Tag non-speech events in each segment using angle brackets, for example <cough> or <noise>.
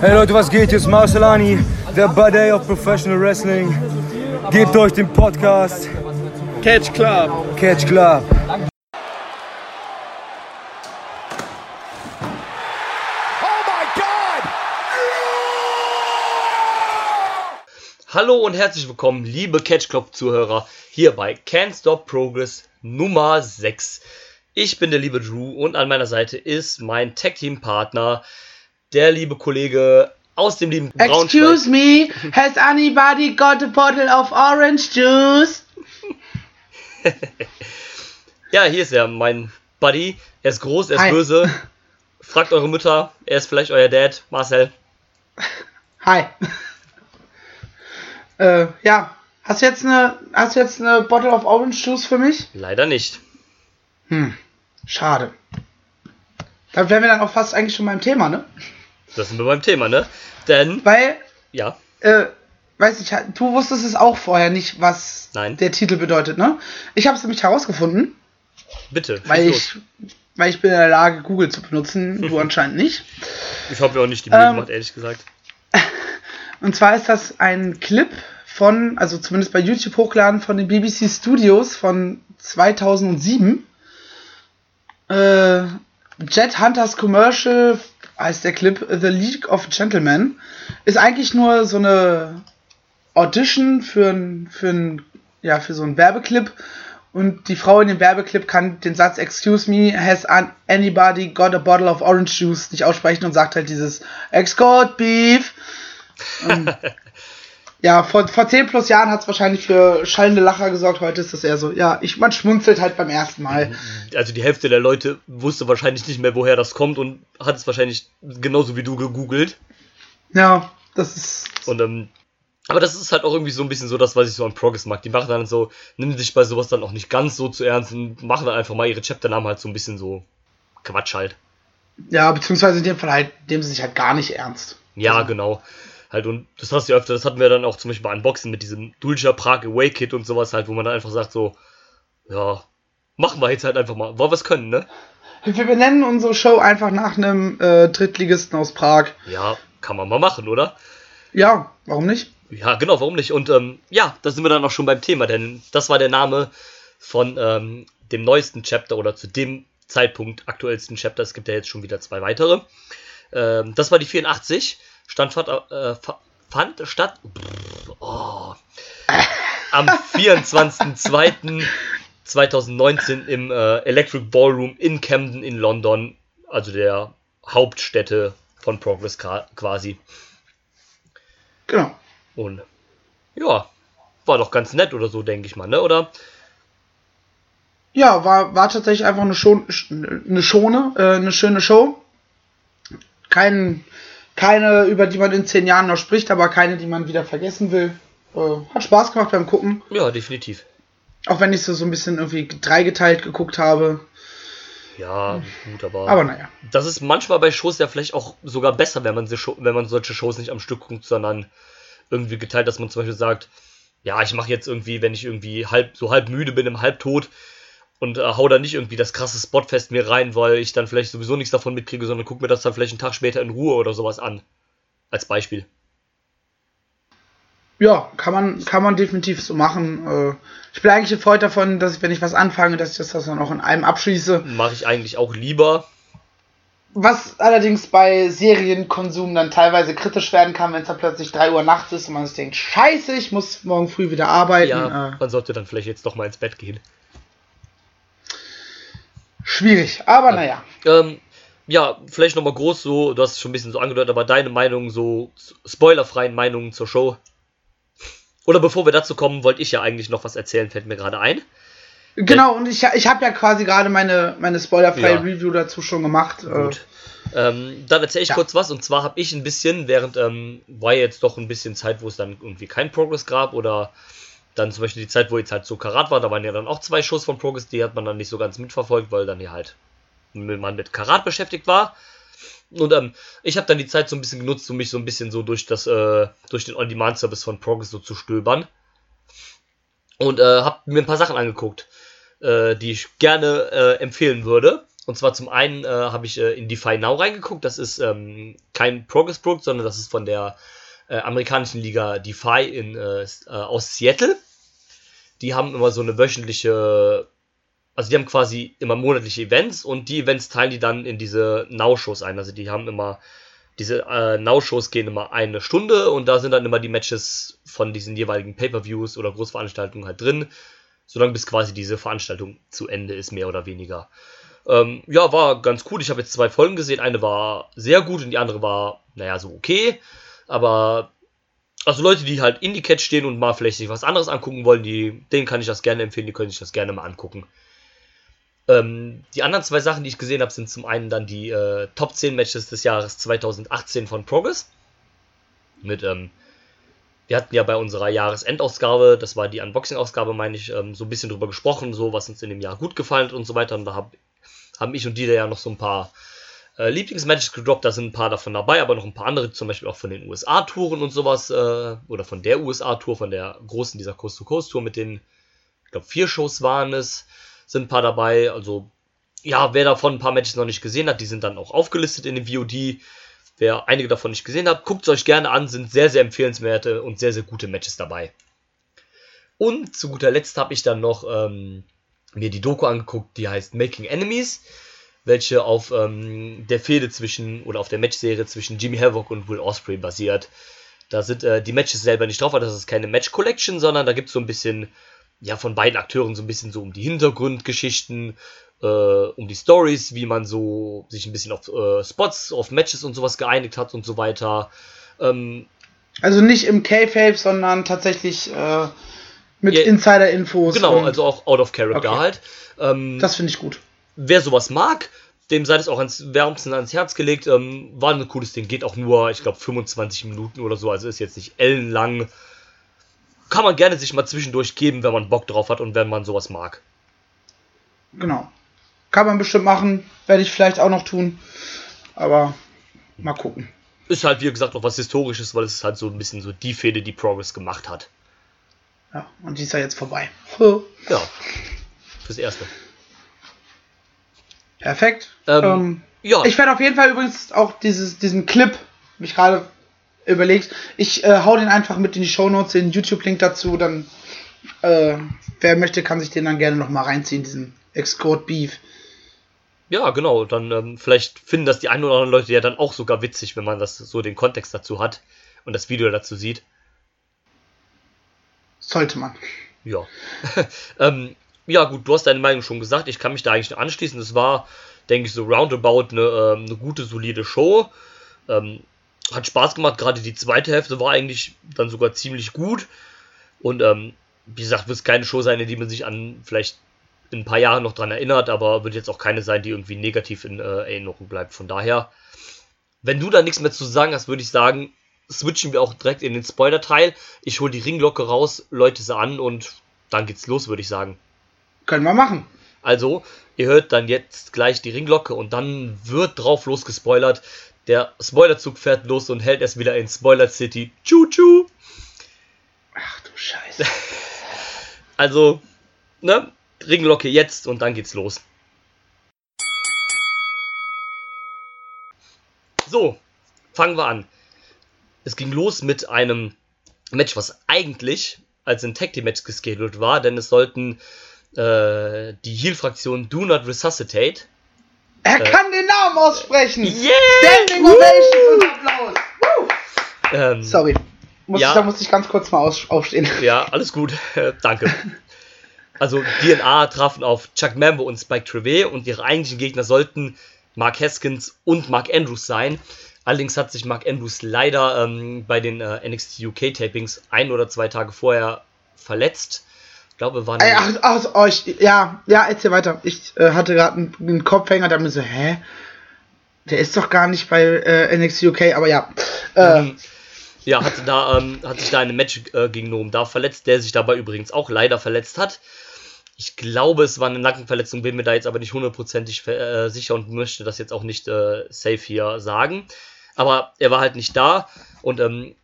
Hey Leute, was geht? Hier ist Marcelani, der Buddy of Professional Wrestling. Gebt euch den Podcast Catch Club. Catch Club. Hallo und herzlich willkommen, liebe Catch Club Zuhörer, hier bei Can't Stop Progress Nummer 6. Ich bin der liebe Drew und an meiner Seite ist mein Tag Team Partner, der liebe Kollege aus dem lieben Excuse me, has anybody got a bottle of orange juice? <laughs> ja, hier ist er, mein Buddy. Er ist groß, er ist Hi. böse. Fragt eure Mütter, er ist vielleicht euer Dad, Marcel. <laughs> Hi. <laughs> äh, ja, hast du jetzt eine, hast du jetzt eine Bottle of Orange Juice für mich? Leider nicht. Hm, schade. Da wären wir dann auch fast eigentlich schon beim Thema, ne? Das sind wir beim Thema, ne? Denn, Weil, ja, äh, weiß ich, du wusstest es auch vorher nicht, was Nein. der Titel bedeutet, ne? Ich habe es nämlich herausgefunden, bitte. weil ich, weil ich bin in der Lage, Google zu benutzen, du <laughs> anscheinend nicht. ich habe mir auch nicht die Mühe Ähm, gemacht, ehrlich gesagt. <laughs> Und zwar ist das ein Clip von, also zumindest bei YouTube hochgeladen, von den BBC Studios von 2007. Äh, Jet Hunters Commercial heißt der Clip, The League of Gentlemen. Ist eigentlich nur so eine Audition für ein, für ein, ja, für so einen Werbeclip. Und die Frau in dem Werbeclip kann den Satz Excuse me, has an- anybody got a bottle of orange juice nicht aussprechen und sagt halt dieses Excort Beef. <laughs> Ja, vor, vor 10 plus Jahren hat es wahrscheinlich für schallende Lacher gesorgt. Heute ist das eher so, ja, ich, man schmunzelt halt beim ersten Mal. Also die Hälfte der Leute wusste wahrscheinlich nicht mehr, woher das kommt und hat es wahrscheinlich genauso wie du gegoogelt. Ja, das ist. Und ähm, aber das ist halt auch irgendwie so ein bisschen so das, was ich so an Progress mag. Die machen dann so, nehmen sich bei sowas dann auch nicht ganz so zu ernst und machen dann einfach mal ihre Chapternamen halt so ein bisschen so Quatsch halt. Ja, beziehungsweise in dem Fall halt, nehmen sie sich halt gar nicht ernst. Ja, genau. Halt, und das hast du ja öfter, das hatten wir dann auch zum Beispiel bei Unboxing mit diesem Dulcia Prague Away Kit und sowas halt, wo man dann einfach sagt so, ja, machen wir jetzt halt einfach mal, weil wir es können, ne? Wir benennen unsere Show einfach nach einem äh, Drittligisten aus Prag. Ja, kann man mal machen, oder? Ja, warum nicht? Ja, genau, warum nicht? Und ähm, ja, da sind wir dann auch schon beim Thema, denn das war der Name von ähm, dem neuesten Chapter oder zu dem Zeitpunkt aktuellsten Chapter. Es gibt ja jetzt schon wieder zwei weitere. Ähm, das war die 84. Stand, fand, äh, fa- fand statt Pff, oh, am 24.02.2019 im äh, Electric Ballroom in Camden in London, also der Hauptstätte von Progress quasi. Genau. Und ja, war doch ganz nett oder so, denke ich mal, ne? Oder? Ja, war, war tatsächlich einfach eine, schon, eine Schone, äh, eine schöne Show. Kein, keine, über die man in zehn Jahren noch spricht, aber keine, die man wieder vergessen will. Äh, hat Spaß gemacht beim Gucken. Ja, definitiv. Auch wenn ich so, so ein bisschen irgendwie dreigeteilt geguckt habe. Ja, gut, aber, Aber naja. das ist manchmal bei Shows ja vielleicht auch sogar besser, wenn man, sie wenn man solche Shows nicht am Stück guckt, sondern irgendwie geteilt, dass man zum Beispiel sagt, ja, ich mache jetzt irgendwie, wenn ich irgendwie halb so halb müde bin, im Halbtod und äh, hau da nicht irgendwie das krasse Spotfest mir rein, weil ich dann vielleicht sowieso nichts davon mitkriege, sondern guck mir das dann vielleicht einen Tag später in Ruhe oder sowas an. Als Beispiel. Ja, kann man, kann man definitiv so machen. Äh, ich bin eigentlich ein Freund davon, dass ich, wenn ich was anfange, dass ich das dann auch in einem abschließe. Mache ich eigentlich auch lieber, Was allerdings bei Serienkonsum dann teilweise kritisch werden kann, wenn es dann plötzlich 3 Uhr nachts ist und man sich denkt, scheiße, ich muss morgen früh wieder arbeiten. Ja, Äh, man sollte dann vielleicht jetzt doch mal ins Bett gehen. Schwierig, aber naja. Ähm, ja, vielleicht nochmal groß so, du hast es schon ein bisschen so angedeutet, aber deine Meinung, so spoilerfreien Meinungen zur Show. Oder bevor wir dazu kommen, wollte ich ja eigentlich noch was erzählen, fällt mir gerade ein. Genau, und ich, ich habe ja quasi gerade meine, meine spoilerfreie Ja. Review dazu schon gemacht. Äh, Gut. Ähm, dann erzähle ich Ja. kurz was und zwar habe ich ein bisschen, während ähm, war jetzt doch ein bisschen Zeit, wo es dann irgendwie kein Progress gab oder dann zum Beispiel die Zeit, wo jetzt halt so Karat war, da waren ja dann auch zwei Shows von Progress, die hat man dann nicht so ganz mitverfolgt, weil dann ja halt man mit Karat beschäftigt war. Und ähm, ich habe dann die Zeit so ein bisschen genutzt, um mich so ein bisschen so durch das, äh, durch den On-Demand-Service von Progress so zu stöbern. Und äh, habe mir ein paar Sachen angeguckt, äh, die ich gerne äh, empfehlen würde. Und zwar zum einen äh, habe ich äh, in Defy Now reingeguckt. Das ist ähm, kein Progress-Produkt, sondern das ist von der äh, amerikanischen Liga Defy in, äh, äh, aus Seattle. Die haben immer so eine wöchentliche, also die haben quasi immer monatliche Events und die Events teilen die dann in diese Now-Shows ein. Also die haben immer, diese äh, Now-Shows gehen immer eine Stunde und da sind dann immer die Matches von diesen jeweiligen Pay-Per-Views oder Großveranstaltungen halt drin, solange bis quasi diese Veranstaltung zu Ende ist, mehr oder weniger. Ähm, ja, war ganz cool. Ich habe jetzt zwei Folgen gesehen. Eine war sehr gut und die andere war, naja, so okay. Aber also Leute, die halt in die Catch stehen und mal vielleicht sich was anderes angucken wollen, die, denen kann ich das gerne empfehlen, die können sich das gerne mal angucken. Ähm, die anderen zwei Sachen, die ich gesehen habe, sind zum einen dann die äh, Top 10 Matches des Jahres 2018 von Progress. Mit, ähm, wir hatten ja bei unserer Jahresendausgabe, das war die Unboxing-Ausgabe, meine ich, ähm, so ein bisschen drüber gesprochen, so was uns in dem Jahr gut gefallen hat und so weiter. Und da hab, haben ich und die da ja noch so ein paar äh, Lieblingsmatches gedroppt, da sind ein paar davon dabei, aber noch ein paar andere, zum Beispiel auch von den USA-Touren und sowas, äh, oder von der USA-Tour, von der großen, dieser Coast-to-Coast-Tour mit den, ich glaube, vier Shows waren es, sind ein paar dabei, also, ja, wer davon ein paar Matches noch nicht gesehen hat, die sind dann auch aufgelistet in dem VOD. Wer einige davon nicht gesehen hat, guckt es euch gerne an, sind sehr, sehr empfehlenswerte und sehr, sehr gute Matches dabei. Und zu guter Letzt habe ich dann noch ähm, mir die Doku angeguckt, die heißt Making Enemies welche auf ähm, der Fehde zwischen oder auf der Matchserie zwischen Jimmy Havoc und Will Osprey basiert. Da sind äh, die Matches selber nicht drauf, aber das ist keine Match Collection, sondern da gibt es so ein bisschen, ja, von beiden Akteuren so ein bisschen so um die Hintergrundgeschichten, äh, um die Stories, wie man so sich ein bisschen auf äh, Spots, auf Matches und sowas geeinigt hat und so weiter. Ähm, also nicht im K-Fape, sondern tatsächlich äh, mit Ja, Insider-Infos. genau, also auch out of character Okay. halt. Ähm, Das finde ich gut. Wer sowas mag, dem sei das auch ans wärmsten ans Herz gelegt. Ähm, war ein cooles Ding. Geht auch nur, ich glaube, 25 Minuten oder so. Also ist jetzt nicht ellenlang. Kann man gerne sich mal zwischendurch geben, wenn man Bock drauf hat und wenn man sowas mag. Genau. Kann man bestimmt machen. Werde ich vielleicht auch noch tun. Aber mal gucken. Ist halt, wie gesagt, auch was Historisches, weil es ist halt so ein bisschen so die Fehde, die Progress gemacht hat. Ja, und die ist ja jetzt vorbei. <laughs> Ja. Fürs Erste. Perfekt. Ähm, Ähm, Ja, Ich werde auf jeden Fall übrigens auch dieses, diesen Clip, hab ich gerade überlegt, ich äh, hau den einfach mit in die Shownotes, den YouTube-Link dazu, dann äh, wer möchte, kann sich den dann gerne nochmal reinziehen, diesen Excode Beef. ja, genau. Dann ähm, vielleicht finden das die ein oder anderen Leute ja dann auch sogar witzig, wenn man das so den Kontext dazu hat und das Video dazu sieht. Sollte man. Ja. <laughs> ähm, ja, gut, du hast deine Meinung schon gesagt. Ich kann mich da eigentlich anschließen. Es war, denke ich, so roundabout eine, ähm, eine gute, solide Show. Ähm, hat Spaß gemacht. Gerade die zweite Hälfte war eigentlich dann sogar ziemlich gut. Und ähm, wie gesagt, wird es keine Show sein, in die man sich an vielleicht in ein paar Jahren noch dran erinnert, aber wird jetzt auch keine sein, die irgendwie negativ in äh, Erinnerung bleibt. Von daher, wenn du da nichts mehr zu sagen hast, würde ich sagen, switchen wir auch direkt in den Spoiler-Teil. Ich hole die Ringglocke raus, läute sie an und dann geht's los, würde ich sagen. Können wir machen. Also, ihr hört dann jetzt gleich die Ringglocke und dann wird drauf losgespoilert. Der Spoilerzug fährt los und hält es wieder in Spoiler City. Tschu-tschu! Ach du Scheiße. <laughs> Also, ne? Ringglocke jetzt und dann geht's los. So, fangen wir an. Es ging los mit einem Match, was eigentlich als ein Tag Team Match geschedult war, denn es sollten äh, die Heel-Fraktion Do Not Resuscitate. Er Äh. kann den Namen aussprechen. Yeah! Standing Ovations und Applaus. Woo! Ähm, Sorry. Muss Ja. ich, da muss ich ganz kurz mal aus, aufstehen. <laughs> Ja, alles gut. Danke. Also DNA trafen auf Chuck Mambo und Spike Trevay und ihre eigentlichen Gegner sollten Mark Haskins und Mark Andrews sein. Allerdings hat sich Mark Andrews leider ähm, bei den äh, NXT UK Tapings ein oder zwei Tage vorher verletzt. Ich glaube, war Ey, ach, ach, oh, ich, ja, ja, erzähl weiter. Ich äh, hatte gerade einen, einen Kopfhänger, da mir so, hä? Der ist doch gar nicht bei äh, NXT UK, aber ja. Äh, Ähm, ja, hatte da, ähm, hat sich da in einem Match äh, gegen Noam da verletzt, der sich dabei übrigens auch leider verletzt hat. Ich glaube, es war eine Nackenverletzung, bin mir da jetzt aber nicht hundertprozentig äh, sicher und möchte das jetzt auch nicht äh, safe hier sagen. Aber er war halt nicht da und ähm,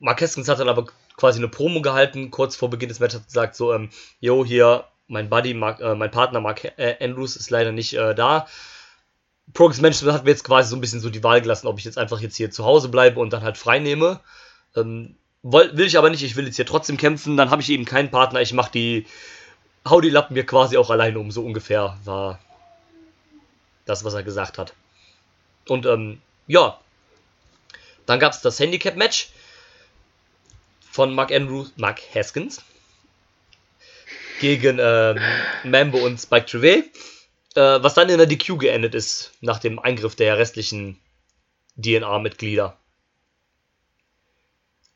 Mark Haskins hat dann aber quasi eine Promo gehalten, kurz vor Beginn des Matches gesagt, so, ähm, jo, hier, mein Buddy, Mark, äh, mein Partner Mark äh, Andrews ist leider nicht äh, da. Progress Management hat mir jetzt quasi so ein bisschen so die Wahl gelassen, ob ich jetzt einfach jetzt hier zu Hause bleibe und dann halt frei nehme. Ähm, will, will ich aber nicht, ich will jetzt hier trotzdem kämpfen, dann habe ich eben keinen Partner, ich mache die, hau die Lappen mir quasi auch alleine um, so ungefähr war das, was er gesagt hat. Und ähm, ja, dann gab es das Handicap-Match von Mark Andrews, Mark Haskins gegen ähm, Mambo und Spike Trevay, äh, was dann in der DQ geendet ist, nach dem Eingriff der restlichen DNA-Mitglieder.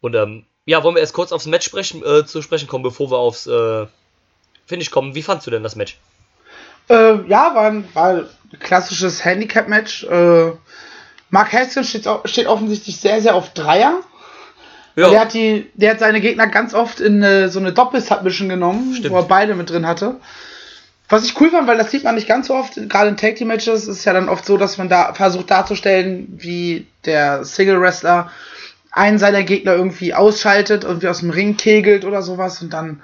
Und ähm, ja, wollen wir erst kurz aufs Match sprechen, äh, zu sprechen kommen, bevor wir aufs äh, Finish kommen. Wie fandst du denn das Match? Äh, ja, war ein, war ein klassisches Handicap-Match. Äh, Mark Haskins steht, steht, offensichtlich sehr, sehr auf Dreier. Ja. Der, hat die, der hat seine Gegner ganz oft in äh, so eine Doppel-Submission genommen, Stimmt. wo er beide mit drin hatte. Was ich cool fand, weil das sieht man nicht ganz so oft, gerade in Tag Team Matches ist ja dann oft so, dass man da versucht darzustellen, wie der Single Wrestler einen seiner Gegner irgendwie ausschaltet, irgendwie aus dem Ring kegelt oder sowas und dann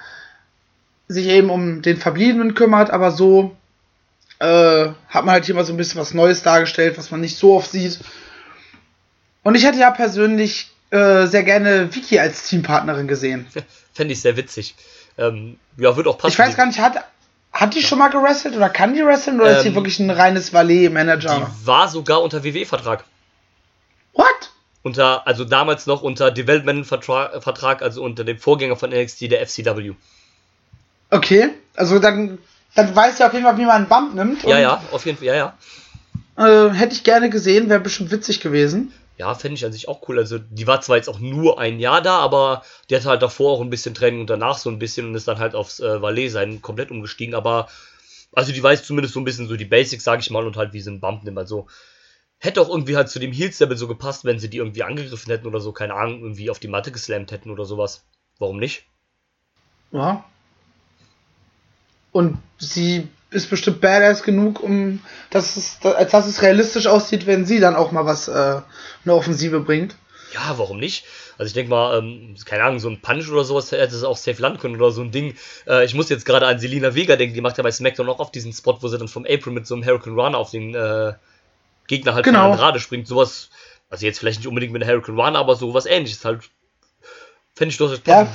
sich eben um den Verbliebenen kümmert, aber so äh, hat man halt hier mal so ein bisschen was Neues dargestellt, was man nicht so oft sieht. Und ich hätte ja persönlich äh, sehr gerne Vicky als Teampartnerin gesehen. Fände ich sehr witzig. Ähm, ja, wird auch passen. Ich weiß gar nicht, hat, hat die schon mal gewrestelt oder kann die wresteln oder ähm, ist sie wirklich ein reines Valet-Manager? Die war sogar unter WWE-Vertrag. What? Unter, also damals noch unter Development-Vertrag, also unter dem Vorgänger von NXT, der FCW. Okay, also dann, dann weißt du auf jeden Fall, wie man einen Bump nimmt. Ja, ja, auf jeden Fall, ja, ja. Äh, hätte ich gerne gesehen, wäre bestimmt witzig gewesen. Ja, fände ich an sich auch cool. Also, die war zwar jetzt auch nur ein Jahr da, aber die hatte halt davor auch ein bisschen Training und danach so ein bisschen und ist dann halt aufs äh, Valet sein komplett umgestiegen. Aber, also, die weiß zumindest so ein bisschen so die Basics, sag ich mal, und halt wie sie einen Bump nimmt. Also, hätte auch irgendwie halt zu dem Heal-Stable so gepasst, wenn sie die irgendwie angegriffen hätten oder so, keine Ahnung, irgendwie auf die Matte geslammt hätten oder sowas. Warum nicht? Ja, und sie ist bestimmt badass genug, um dass es, als dass es realistisch aussieht, wenn sie dann auch mal was, äh, eine Offensive bringt. Ja, warum nicht? Also ich denke mal, ähm, keine Ahnung, so ein Punch oder sowas hätte es auch safe landen können oder so ein Ding. Äh, ich muss jetzt gerade an Selina Vega denken, die macht ja bei SmackDown auch auf diesen Spot, wo sie dann vom April mit so einem Hurricane Run auf den äh, Gegner halt genau. von Andrade springt. Sowas, also jetzt vielleicht nicht unbedingt mit einem Hurricane Run, aber sowas ähnliches halt. Fände ich durchaus ja,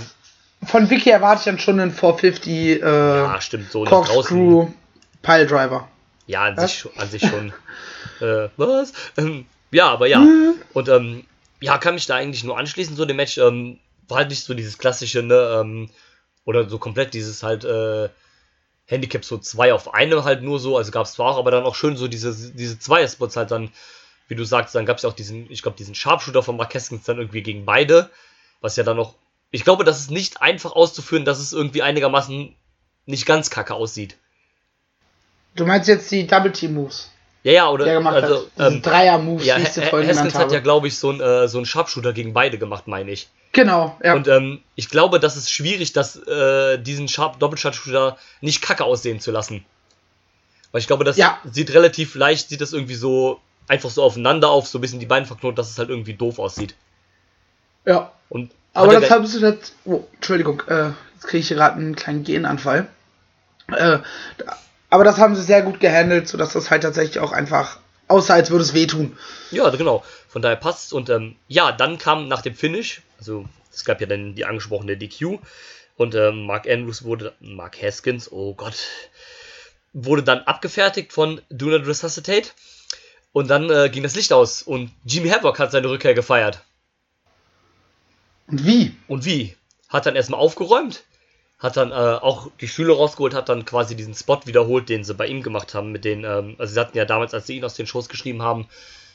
von Vicky erwarte ich dann schon einen 450 äh, ja, stimmt, so Corkscrew Pile Driver. Ja, an, sich, an sich schon. <laughs> äh, was? Ähm, ja, aber ja. Mhm. Und ähm, ja, kann mich da eigentlich nur anschließen, so dem Match. Ähm, war halt nicht so dieses klassische, ne, ähm, oder so komplett dieses halt, äh, Handicap so zwei auf einem halt nur so, also gab es zwar auch, aber dann auch schön so diese, diese Zweier-Spots halt dann, wie du sagst, dann gab es ja auch diesen, ich glaube, diesen Sharpshooter von Marqueskins dann irgendwie gegen beide, was ja dann noch ich glaube, das ist nicht einfach auszuführen, dass es irgendwie einigermaßen nicht ganz kacke aussieht. Du meinst jetzt die Double Team Moves? Ja, ja, oder der gemacht also, hat. Ähm, Dreier Moves, ja, die ich vorhin hat ja, glaube ich, so ein äh, so ein Sharpshooter gegen beide gemacht, meine ich. Genau, ja. Und ähm, ich glaube, das ist schwierig, dass äh, diesen Sharp Doppel Sharpshooter nicht kacke aussehen zu lassen. Weil ich glaube, das ja. sieht relativ leicht, sieht das irgendwie so einfach so aufeinander auf, so ein bisschen die Beine verknotet, dass es halt irgendwie doof aussieht. Ja. Und aber das haben sie das. Oh, Entschuldigung, äh, jetzt kriege ich gerade einen kleinen Genanfall. Äh, aber das haben sie sehr gut gehandelt, sodass das halt tatsächlich auch einfach aussah, als würde es wehtun. Ja, genau. Von daher passt Und ähm, ja, dann kam nach dem Finish, also es gab ja dann die angesprochene DQ und ähm, Mark Andrews wurde, Mark Haskins, oh Gott, wurde dann abgefertigt von Do Not Resuscitate. Und dann äh, ging das Licht aus und Jimmy Havoc hat seine Rückkehr gefeiert. Und wie? Und wie? Hat dann erstmal aufgeräumt, hat dann äh, auch die Schüler rausgeholt, hat dann quasi diesen Spot wiederholt, den sie bei ihm gemacht haben, mit den, ähm, also sie hatten ja damals, als sie ihn aus den Shows geschrieben haben,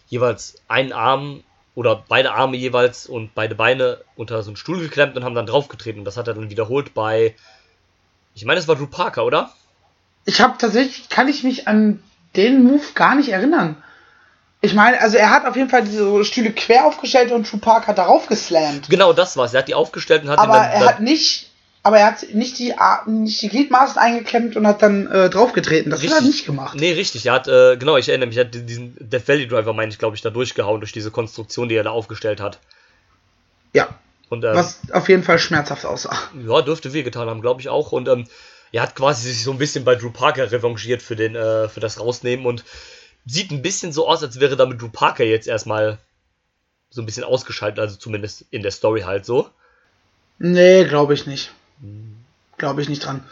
jeweils einen Arm oder beide Arme jeweils und beide Beine unter so einen Stuhl geklemmt und haben dann draufgetreten. Und das hat er dann wiederholt bei, ich meine, es war Drew Parker, oder? Ich habe tatsächlich, kann ich mich an den Move gar nicht erinnern. Ich meine, also er hat auf jeden Fall diese Stühle quer aufgestellt und Tupac hat darauf geslammt. Genau, das war's. Er hat die aufgestellt und hat Aber dann, er hat nicht, aber er hat nicht die, nicht die Gliedmaßen eingeklemmt und hat dann äh, draufgetreten. Das richtig. hat er nicht gemacht. Nee, richtig. Er hat, äh, genau, ich erinnere mich, er hat diesen Death Valley Driver, meine ich, glaube ich, da durchgehauen durch diese Konstruktion, die er da aufgestellt hat. Ja. Und, ähm, Was auf jeden Fall schmerzhaft aussah. Ja, dürfte wehgetan haben, glaube ich auch. Und ähm, er hat quasi sich so ein bisschen bei Drew Parker revanchiert für, den, äh, für das Rausnehmen und sieht ein bisschen so aus, als wäre damit Drew Parker jetzt erstmal so ein bisschen ausgeschaltet, also zumindest in der Story halt so. Nee, glaube ich nicht. Glaube ich nicht dran.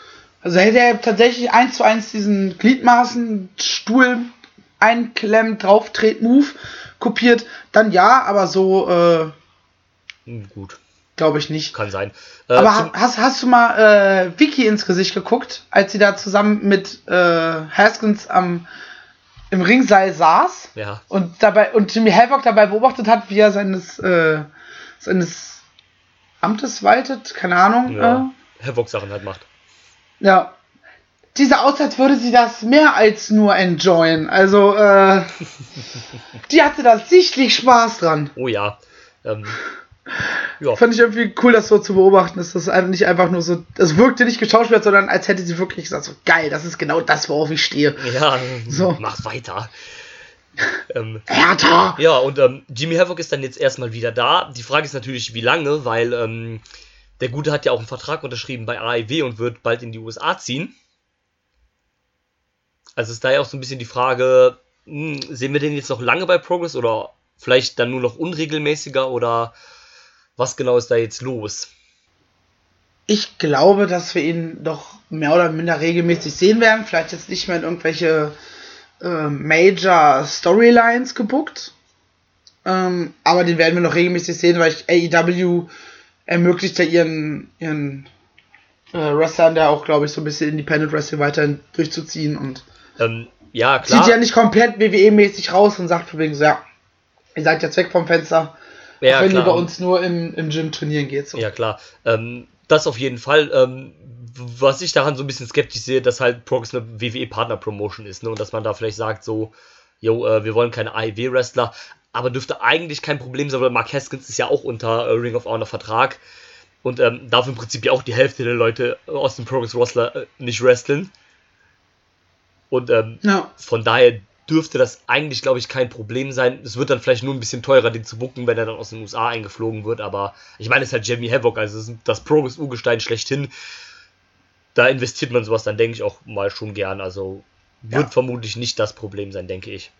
Also hätte er tatsächlich eins zu eins diesen Gliedmaßen, Stuhl einklemmt, drauftreten, Move kopiert, dann ja, aber so äh, Hm, Gut, glaube ich nicht. kann sein. Äh, Aber hast, hast du mal äh, Vicky ins Gesicht geguckt, als sie da zusammen mit äh, Haskins am im Ringseil saß ja, und dabei und Jimmy Havoc dabei beobachtet hat, wie er seines äh, seines Amtes waltet, keine Ahnung. ja. Havoc-Sachen halt macht. Äh, ja. Diese aus, als würde sie das mehr als nur enjoyen. Also, äh, <laughs> die hatte da sichtlich Spaß dran. Oh ja. Ähm, ja, Fand ich irgendwie cool, das so zu beobachten, dass das nicht einfach nur so, es wirkte nicht geschauspielert, sondern als hätte sie wirklich gesagt, so geil, das ist genau das, worauf ich stehe. ja So. mach weiter. <laughs> ähm! Ja, und ähm, Jimmy Havoc ist dann jetzt erstmal wieder da. Die Frage ist natürlich, wie lange, weil ähm, der Gute hat ja auch einen Vertrag unterschrieben bei AIW und wird bald in die USA ziehen. Also ist da ja auch so ein bisschen die Frage, hm, sehen wir den jetzt noch lange bei Progress oder vielleicht dann nur noch unregelmäßiger oder was genau ist da jetzt los? Ich glaube, dass wir ihn doch mehr oder minder regelmäßig sehen werden. Vielleicht jetzt nicht mehr in irgendwelche äh, Major Storylines gebuckt. Ähm, aber den werden wir noch regelmäßig sehen, weil ich, AEW ermöglicht ja ihren, ihren äh, Wrestlern da auch, glaube ich, so ein bisschen Independent Wrestling weiterhin durchzuziehen und Ähm, ja, klar. zieht ja nicht komplett WWE-mäßig raus und sagt von wegen so, ja, ihr seid jetzt weg vom Fenster, ja, auch wenn klar. ihr bei uns nur im, im Gym trainieren geht. So. Ja, klar. Ähm, das auf jeden Fall. Ähm, was ich daran so ein bisschen skeptisch sehe, dass halt Progress eine WWE-Partner-Promotion ist, ne? Und dass man da vielleicht sagt, so, yo, äh, wir wollen keine AEW-Wrestler, aber dürfte eigentlich kein Problem sein, weil Mark Haskins ist ja auch unter äh, Ring of Honor Vertrag und ähm, darf im Prinzip ja auch die Hälfte der Leute aus dem Progress-Roster äh, nicht wresteln. Und ähm, Ja. von daher dürfte das eigentlich, glaube ich, kein Problem sein. Es wird dann vielleicht nur ein bisschen teurer, den zu bucken, wenn er dann aus den USA eingeflogen wird. Aber ich meine, es ist halt Jimmy Havoc, also das Progress-Urgestein schlechthin. Da investiert man sowas dann, denke ich, auch mal schon gern. Also wird Ja. vermutlich nicht das Problem sein, denke ich.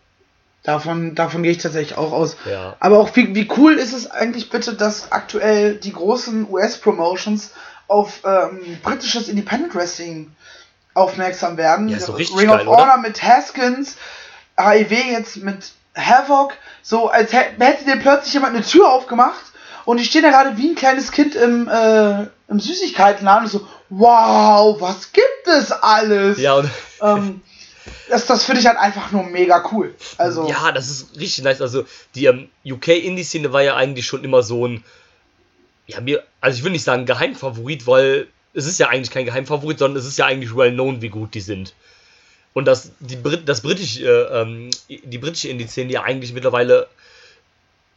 Davon, davon gehe ich tatsächlich auch aus. Ja. Aber auch wie, wie cool ist es eigentlich bitte, dass aktuell die großen US-Promotions auf ähm, britisches Independent Wrestling aufmerksam werden. Ja, ist doch richtig Ring geil, of? Honor mit Haskins, AEW jetzt mit Havoc, so als hä- hätte dir plötzlich jemand eine Tür aufgemacht und ich stehe da gerade wie ein kleines Kind im, äh, im Süßigkeitenladen und so, wow, was gibt es alles? Ja, und <laughs> Ähm, das, das finde ich halt einfach nur mega cool. Also, ja, das ist richtig nice. Also die ähm, UK-Indie-Szene war ja eigentlich schon immer so ein, ja, mir, also ich will nicht sagen Geheimfavorit, weil es ist ja eigentlich kein Geheimfavorit, sondern es ist ja eigentlich well known, wie gut die sind. Und dass die Brit das britische, äh, ähm, die britische Indie-Szene ja eigentlich mittlerweile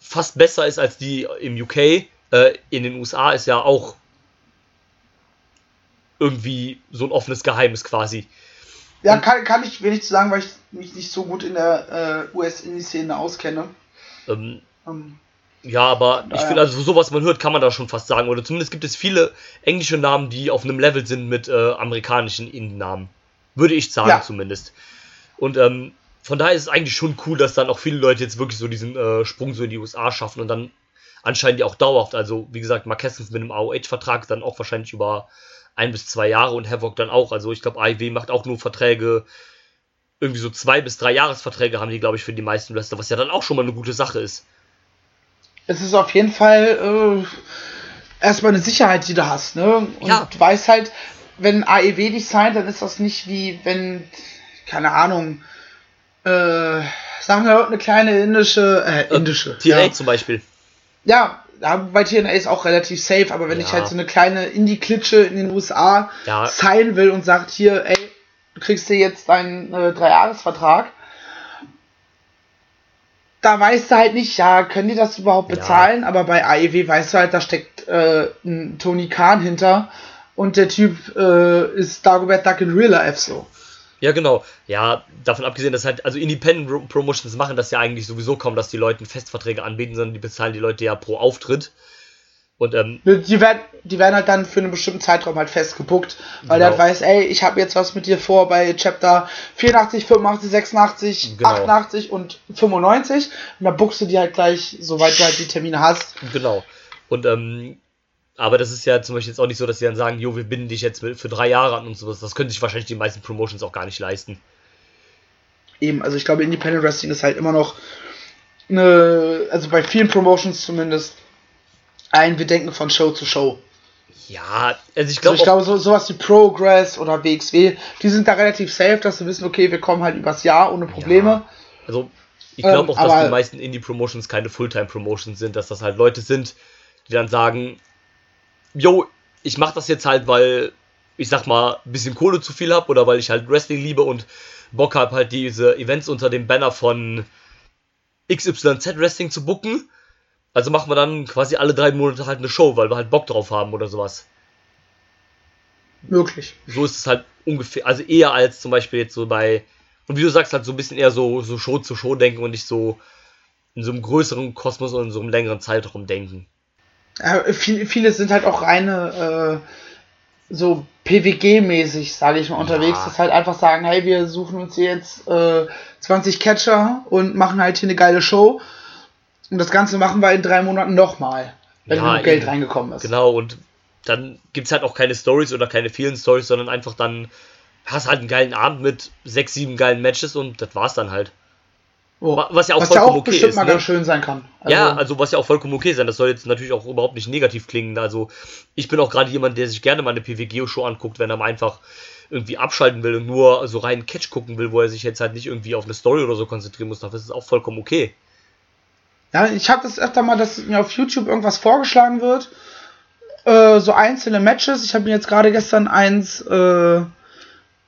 fast besser ist als die im UK, äh, in den USA ist ja auch irgendwie so ein offenes Geheimnis quasi. Ja, kann, kann ich wenig zu sagen, weil ich mich nicht so gut in der äh, US-Indie-Szene auskenne. Ähm, Ähm, Ja, aber ich finde, also so was man hört, kann man da schon fast sagen. Oder zumindest gibt es viele englische Namen, die auf einem Level sind mit äh, amerikanischen Indie-Namen. Würde ich sagen, Ja. zumindest. Und ähm, von daher ist es eigentlich schon cool, dass dann auch viele Leute jetzt wirklich so diesen äh, Sprung so in die USA schaffen und dann anscheinend ja auch dauerhaft. Also, wie gesagt, Mark mit einem AOH-Vertrag dann auch wahrscheinlich über ein bis zwei Jahre und Havoc dann auch. Also, ich glaube, AIW macht auch nur Verträge, irgendwie so zwei bis drei Jahresverträge haben die, glaube ich, für die meisten Wrestler, was ja dann auch schon mal eine gute Sache ist. es ist auf jeden Fall äh, erstmal eine Sicherheit, die du hast, ne? Und Ja. du weißt halt, wenn AEW dich signed, dann ist das nicht wie wenn, keine Ahnung, äh, sagen wir eine kleine indische, äh, indische. TNA ja. zum Beispiel. ja, ja, bei TNA ist auch relativ safe, aber wenn Ja. ich halt so eine kleine Indie-Klitsche in den USA Ja. signen will und sagt, hier, ey, du kriegst dir jetzt deinen äh, Dreijahresvertrag, da weißt du halt nicht, ja, können die das überhaupt Ja. bezahlen, aber bei AEW weißt du halt, da steckt äh, ein Tony Khan hinter und der Typ äh, ist Dagobert Duck in Real Life so. Ja, genau. Ja, davon abgesehen, dass halt, also Independent Pro- Promotions machen das ja eigentlich sowieso kaum, dass die Leute Festverträge anbieten, sondern die bezahlen die Leute ja pro Auftritt. Und ähm, Die werden, die werden halt dann für einen bestimmten Zeitraum halt festgebuckt, weil Genau. der halt weiß, ey, ich habe jetzt was mit dir vor bei Chapter 84, 85, 86, Genau. 88 und 95 und dann buchst du die halt gleich, soweit du halt die Termine hast. Genau. Und ähm, aber das ist ja zum Beispiel jetzt auch nicht so, dass sie dann sagen, jo, wir binden dich jetzt für drei Jahre an und sowas. Das können sich wahrscheinlich die meisten Promotions auch gar nicht leisten. Eben, also ich glaube, Independent Wrestling ist halt immer noch eine, also bei vielen Promotions zumindest, ein wir denken von Show zu Show. Ja, also ich Also glaube, ich glaube, so, sowas wie Progress oder WXW, die sind da relativ safe, dass sie wissen, okay, wir kommen halt übers Jahr ohne Probleme. also ich glaube ähm, auch, dass die meisten Indie-Promotions keine Fulltime-Promotions sind, dass das halt Leute sind, die dann sagen, jo, ich mache das jetzt halt, weil ich sag mal, ein bisschen Kohle zu viel habe oder weil ich halt Wrestling liebe und Bock habe, halt diese Events unter dem Banner von XYZ Wrestling zu booken. Also machen wir dann quasi alle drei Monate halt eine Show, weil wir halt Bock drauf haben oder sowas. Möglich. So ist es halt ungefähr, also eher als zum Beispiel jetzt so bei, und wie du sagst, halt so ein bisschen eher so, so Show zu Show denken und nicht so in so einem größeren Kosmos und in so einem längeren Zeitraum denken. Ja, viel, viele sind halt auch reine äh, so PWG-mäßig, sage ich mal, unterwegs, Ja. dass halt einfach sagen, hey, wir suchen uns hier jetzt äh, 20 Catcher und machen halt hier eine geile Show. Und das Ganze machen wir in drei Monaten nochmal, wenn Ja, genug Geld eben. reingekommen ist. Genau, und dann gibt's halt auch keine Stories oder keine vielen Stories, sondern einfach dann hast halt einen geilen Abend mit sechs, sieben geilen Matches und das war's dann halt. Oh. Wa- was ja auch Was ja vollkommen auch okay bestimmt ist, mal ne? ganz schön sein kann. ja, also was ja auch vollkommen okay sein. Das soll jetzt natürlich auch überhaupt nicht negativ klingen. Also ich bin auch gerade jemand, der sich gerne mal eine PWG-Show anguckt, wenn er mal einfach irgendwie abschalten will und nur so rein Catch gucken will, wo er sich jetzt halt nicht irgendwie auf eine Story oder so konzentrieren muss. Dafür ist es auch vollkommen okay. Ja, ich habe das öfter mal, dass mir auf YouTube irgendwas vorgeschlagen wird. Äh, so einzelne Matches. Ich habe mir jetzt gerade gestern eins äh,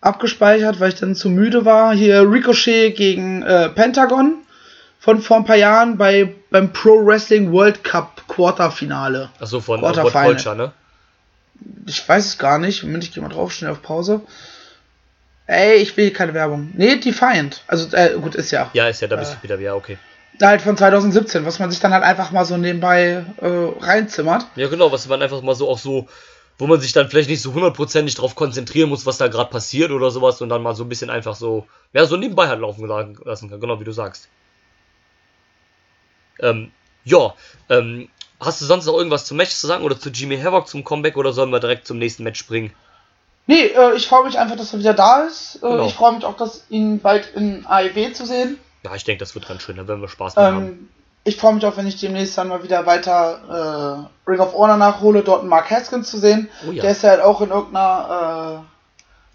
abgespeichert, weil ich dann zu müde war. Hier Ricochet gegen äh, Pentagon von vor ein paar Jahren bei, beim Pro Wrestling World Cup Quarterfinale. Achso, von äh, Quarterfinal. Polcher, ne? Ich weiß es gar nicht. Moment, ich gehe mal drauf, schnell auf Pause. Ey, ich will keine Werbung. Nee, Defiant. Also, äh, gut, ist ja. Ja, ist ja, da bist du wieder, ja, okay. Halt von 2017, was man sich dann halt einfach mal so nebenbei äh, reinzimmert. Ja, genau, was man einfach mal so auch so, wo man sich dann vielleicht nicht so hundertprozentig drauf konzentrieren muss, was da gerade passiert oder sowas und dann mal so ein bisschen einfach so, ja, so nebenbei halt laufen lassen kann, genau wie du sagst. Ähm, ja, ähm, hast du sonst noch irgendwas zum Match zu sagen oder zu Jimmy Havoc zum Comeback oder sollen wir direkt zum nächsten Match springen? Nee, äh, ich freue mich einfach, dass er wieder da ist. Äh, Genau. Ich freue mich auch, dass ihn bald in AEW zu sehen. Ja, ich denke, das wird ganz schön, da werden wir Spaß mit haben. Ich freue mich auch, wenn ich demnächst dann mal wieder weiter äh, Ring of Honor nachhole, dort einen Mark Haskins zu sehen. Oh ja. Der ist ja halt auch in irgendeiner,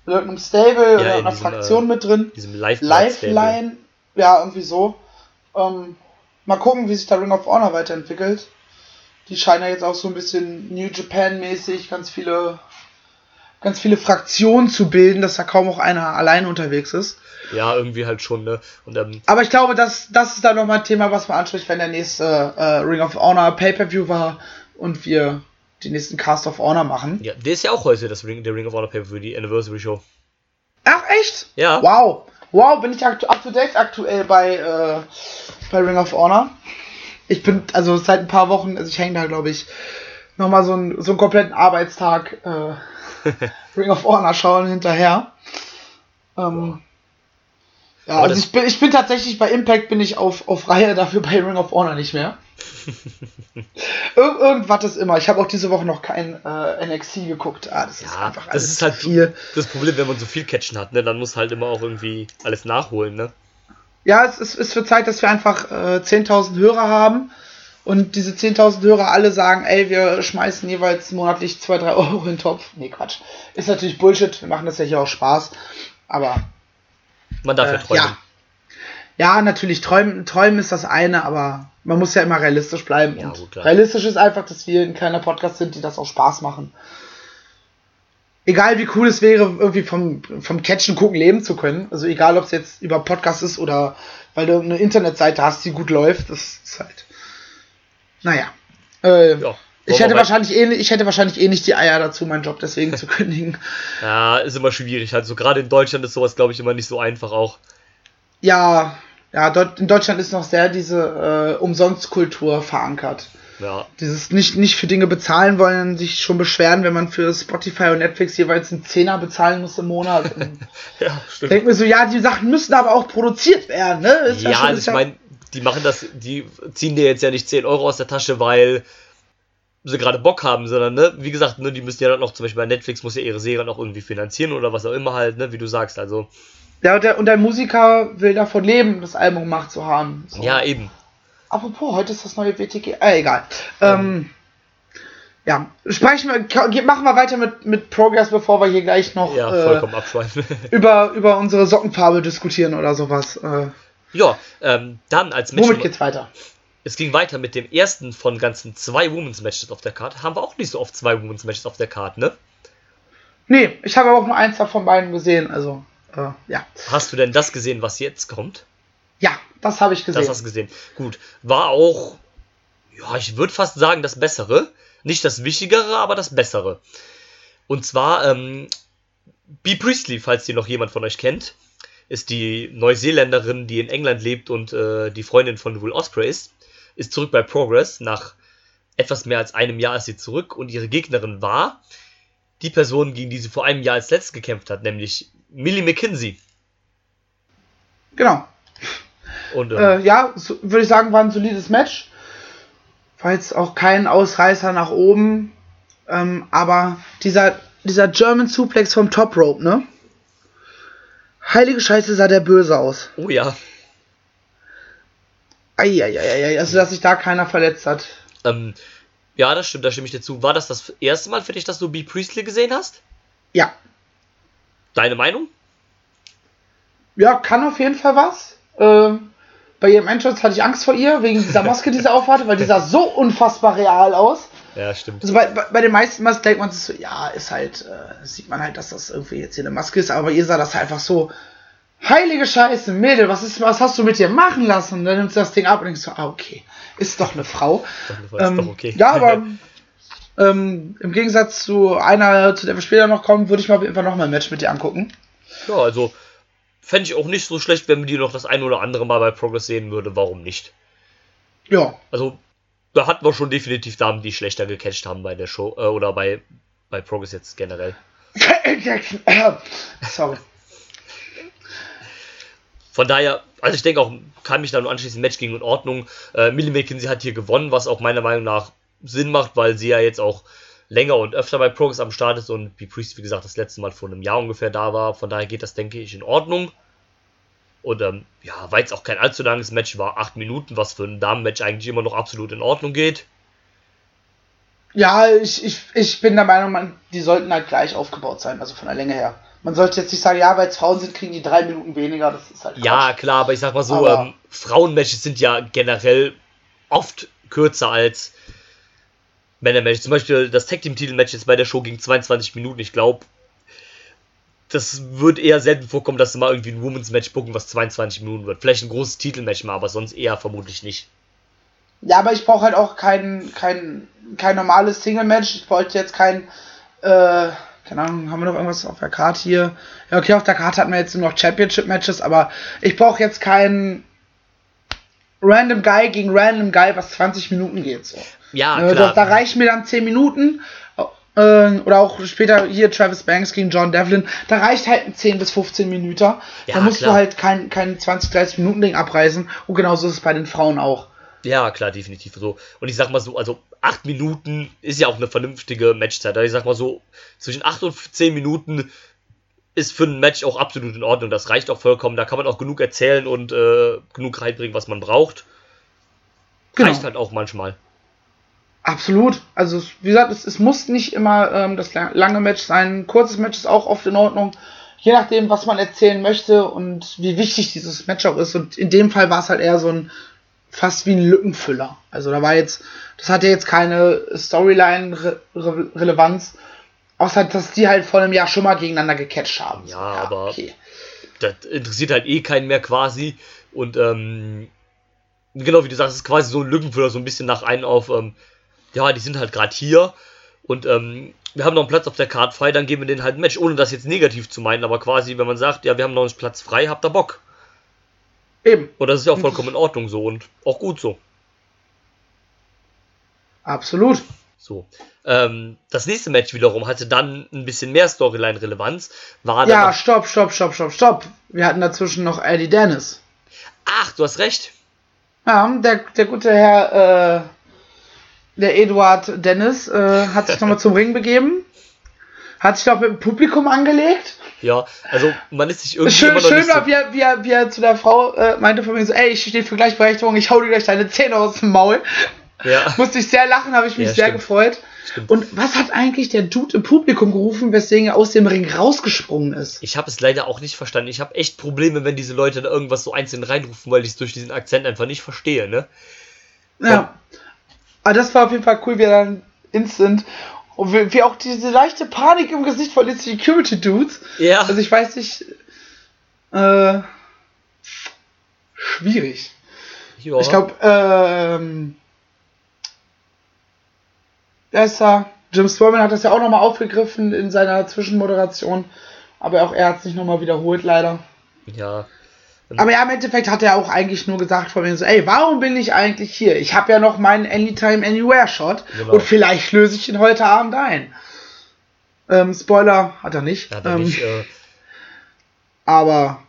äh, in irgendeinem Stable oder in irgendeiner diesem, Fraktion äh, mit drin. Diesem Lifeline, ja, irgendwie so. Ähm, mal gucken, wie sich da Ring of Honor weiterentwickelt. Die scheinen ja jetzt auch so ein bisschen New Japan-mäßig ganz viele, ganz viele Fraktionen zu bilden, dass da kaum auch einer allein unterwegs ist. Ja, irgendwie halt schon, ne? Und ähm, Aber ich glaube, das, das ist dann nochmal ein Thema, was man anspricht, wenn der nächste äh, Ring of Honor Pay-Per-View war und wir den nächsten Cast of Honor machen. ja, der ist ja auch heute das Ring, der Ring of Honor Paper für die Anniversary Show. Ach, echt? Ja. Wow. Wow, bin ich up to date aktuell bei, äh, bei Ring of Honor. Ich bin, also seit ein paar Wochen, also ich hänge da, glaube ich, nochmal so, einen- so einen kompletten Arbeitstag äh, Ring of Honor schauen hinterher. Ähm, ja, also das- ich bin, ich bin tatsächlich bei Impact bin ich auf, auf Reihe, dafür bei Ring of Honor nicht mehr. <laughs> Ir irgendwas ist immer. Ich habe auch diese Woche noch kein äh, NXT geguckt. Ah, das ist Ja, einfach das alles ist zu halt viel. das Problem, wenn man so viel Catchen hat, ne? Dann muss halt immer auch irgendwie alles nachholen, ne? Ja, es ist, ist für Zeit, dass wir einfach äh, 10.000 Hörer haben und diese 10.000 Hörer alle sagen, ey, wir schmeißen jeweils monatlich 2, 3 Euro in den Topf. Nee, Quatsch. Ist natürlich Bullshit. Wir machen das ja hier auch Spaß. Aber Man darf ja äh, träumen. ja. Ja, natürlich, träumen, träumen ist das eine, aber man muss ja immer realistisch bleiben. Ja, gut, realistisch ist einfach, dass wir ein kleiner Podcast sind, die das auch Spaß machen. Egal wie cool es wäre, irgendwie vom, vom Catchen gucken leben zu können. Also egal, ob es jetzt über Podcast ist oder weil du eine Internetseite hast, die gut läuft, das ist halt. Naja. Äh, Ja. ich hätte wahrscheinlich eh, ich hätte wahrscheinlich eh nicht die Eier dazu, meinen Job deswegen zu <laughs> kündigen. Ja, ist immer schwierig. Halt so gerade in Deutschland ist sowas, glaube ich, immer nicht so einfach auch. Ja, ja, in Deutschland ist noch sehr diese äh, Umsonstkultur verankert. Ja. Dieses nicht, nicht für Dinge bezahlen wollen, sich schon beschweren, wenn man für Spotify und Netflix jeweils einen Zehner bezahlen muss im Monat. <laughs> ja, stimmt. Denkt mir so, ja, die Sachen müssen aber auch produziert werden, ne? Ist Ja, schon- also ich meine, die machen das, die ziehen dir jetzt ja nicht 10 Euro aus der Tasche, weil sie gerade Bock haben, sondern, ne, wie gesagt, ne, die müssen ja dann noch, zum Beispiel bei Netflix muss ja ihre Serien auch irgendwie finanzieren oder was auch immer halt, ne, wie du sagst, also, Ja, und der, und der Musiker will davon leben, das Album gemacht zu haben. So. ja, eben. Apropos, heute ist das neue WTG. Äh, egal. Ähm, ja, sprechen wir, machen wir weiter mit, mit Progress, bevor wir hier gleich noch Ja, äh, <laughs> über, über unsere Sockenfarbe diskutieren oder sowas. Äh, ja, ähm, dann als Match, womit geht's weiter? es ging weiter mit dem ersten von ganzen zwei Women's Matches auf der Karte. Haben wir auch nicht so oft zwei Women's Matches auf der Karte, ne? Nee, ich habe auch nur eins davon beiden gesehen, also, äh, ja. Hast du denn das gesehen, was jetzt kommt? Ja, das habe ich gesehen. Das hast du gesehen. Gut. War auch, ja, ich würde fast sagen, das Bessere. Nicht das Wichtigere, aber das Bessere. Und zwar, ähm, Bea Priestley, falls die noch jemand von euch kennt, ist die Neuseeländerin, die in England lebt und äh, die Freundin von Will Ospreay ist, ist zurück bei Progress. Nach etwas mehr als einem Jahr ist sie zurück und ihre Gegnerin war die Person, gegen die sie vor einem Jahr als letztes gekämpft hat, nämlich Millie McKinsey. Genau. Und ähm, Äh, ja, so, würde ich sagen, war ein solides Match. War jetzt auch kein Ausreißer nach oben. Ähm, aber dieser, dieser German Suplex vom Top Rope, ne? Heilige Scheiße sah der böse aus. oh ja, Eieieiei, also dass sich da keiner verletzt hat. Ähm, ja, das stimmt, da stimme ich dir zu. War das das erste Mal für dich, dass du B. Priestley gesehen hast? Ja. Deine Meinung? Ja, kann auf jeden Fall was. Ähm, bei ihrem Entrance hatte ich Angst vor ihr, wegen dieser Maske, die sie aufhatte, weil die sah so unfassbar real aus. Ja, stimmt. Also bei, bei, bei den meisten Masken denkt man sich so, ja, ist halt, äh, sieht man halt, dass das irgendwie jetzt hier eine Maske ist, aber ihr sah das halt einfach so, heilige Scheiße, Mädel, was ist, was hast du mit dir machen lassen? Und dann nimmst du das Ding ab und denkst so, ah, okay, ist doch eine Frau. Doch, ist Ähm, doch okay. Ja, aber <laughs> ähm, im Gegensatz zu einer, zu der wir später noch kommen, würde ich mal auf jeden Fall noch mal ein Match mit dir angucken. ja, also fände ich auch nicht so schlecht, wenn man die noch das ein oder andere Mal bei Progress sehen würde. Warum nicht? Ja, Also, da hatten wir schon definitiv Damen, die schlechter gecatcht haben bei der Show äh, oder bei, bei Progress jetzt generell. <laughs> Sorry. Von daher, also ich denke auch, kann mich da nur anschließen, Match ging in Ordnung. Äh, Millie McKinsey hat hier gewonnen, was auch meiner Meinung nach Sinn macht, weil sie ja jetzt auch länger und öfter bei Progress am Start ist und wie Priest, wie gesagt, das letzte Mal vor einem Jahr ungefähr da war. Von daher geht das, denke ich, in Ordnung. Und ähm, ja, war jetzt auch kein allzu langes Match, war acht Minuten, was für ein Damenmatch eigentlich immer noch absolut in Ordnung geht. Ja, ich, ich, ich bin der Meinung, man, die sollten halt gleich aufgebaut sein, also von der Länge her. Man sollte jetzt nicht sagen, ja, weil es Frauen sind, kriegen die drei Minuten weniger, das ist halt Ja, Quatsch. klar, aber ich sag mal so, Aber- ähm, Frauenmatches sind ja generell oft kürzer als Männermatches. Zum Beispiel das Tag Team Titel Match jetzt bei der Show ging 22 Minuten. Ich glaube, das wird eher selten vorkommen, dass sie mal irgendwie ein Women's Match gucken, was 22 Minuten wird. Vielleicht ein großes Titelmatch mal, aber sonst eher vermutlich nicht. Ja, aber ich brauche halt auch kein, kein, kein normales Single-Match. Ich wollte jetzt kein, äh, keine Ahnung, haben wir noch irgendwas auf der Karte hier? Ja, okay, auf der Karte hatten wir jetzt nur noch Championship-Matches, aber ich brauche jetzt kein Random Guy gegen Random Guy, was 20 Minuten geht. So. Ja, Äh, klar. da, da reichen mir dann 10 Minuten. Äh, oder auch später hier Travis Banks gegen John Devlin. Da reicht halt ein 10 bis 15 Minuten. Ja, da musst klar. du halt kein, kein 20, 30 Minuten Ding abreißen. Und genauso ist es bei den Frauen auch. Ja, klar, definitiv so. Und ich sag mal so, also 8 Minuten ist ja auch eine vernünftige Matchzeit. Also ich sag mal so, zwischen 8 und 10 Minuten ist für ein Match auch absolut in Ordnung. Das reicht auch vollkommen. Da kann man auch genug erzählen und äh, genug reinbringen, was man braucht. Genau. Reicht halt auch manchmal. Absolut. Also, wie gesagt, es, es muss nicht immer ähm, das la- lange Match sein. Ein kurzes Match ist auch oft in Ordnung. Je nachdem, was man erzählen möchte und wie wichtig dieses Match auch ist. Und in dem Fall war es halt eher so ein, fast wie ein Lückenfüller. Also, da war jetzt, das hatte jetzt keine Storyline-Relevanz. Außer, dass die halt vor einem Jahr schon mal gegeneinander gecatcht haben. Ja, aber- Das interessiert halt eh keinen mehr quasi. Und ähm, genau wie du sagst, es ist quasi so ein Lückenfüller, so ein bisschen nach einem auf, ähm, ja, die sind halt gerade hier und ähm, wir haben noch einen Platz auf der Karte frei, dann geben wir denen halt ein Match, ohne das jetzt negativ zu meinen, aber quasi, wenn man sagt, ja, wir haben noch einen Platz frei, habt ihr Bock. Eben. Und das ist ja auch vollkommen in Ordnung so und auch gut so. Absolut. So. Ähm, das nächste Match wiederum hatte dann ein bisschen mehr Storyline-Relevanz. War Ja, stopp, stopp, stopp, stopp, stopp. Wir hatten dazwischen noch Eddie Dennis. Ach, du hast recht. Ja, der, der gute Herr, äh, der Eduard Dennis, äh, hat sich nochmal zum Ring begeben. Hat sich, glaube mit dem Publikum angelegt. Ja, also man ist sich irgendwie Schön, immer noch schön nicht war, so, wie er, wie, er, wie er zu der Frau äh, meinte von mir so, ey, ich stehe für Gleichberechtigung, ich hau dir gleich deine Zähne aus dem Maul. ja, <laughs> Musste ich sehr lachen, habe ich mich Ja, sehr stimmt. gefreut. Stimmt. Und was hat eigentlich der Dude im Publikum gerufen, weswegen er aus dem Ring rausgesprungen ist? Ich habe es leider auch nicht verstanden. Ich habe echt Probleme, wenn diese Leute da irgendwas so einzeln reinrufen, weil ich es durch diesen Akzent einfach nicht verstehe, ne? Ja. Aber das war auf jeden Fall cool, wie er dann instant und wie, wie auch diese leichte Panik im Gesicht von den Security Dudes. Ja. Also ich weiß nicht. Äh, schwierig. ja. Ich glaube, ähm. Wer ist da? Jim Spurman hat das ja auch nochmal aufgegriffen in seiner Zwischenmoderation. Aber auch er hat es nicht nochmal wiederholt, leider. Ja. Aber ja, im Endeffekt hat er auch eigentlich nur gesagt von mir so, ey, warum bin ich eigentlich hier? Ich habe ja noch meinen Anytime Anywhere Shot Genau. und vielleicht löse ich ihn heute Abend ein. Ähm, Spoiler hat er nicht. Hat er ähm, nicht, äh, Aber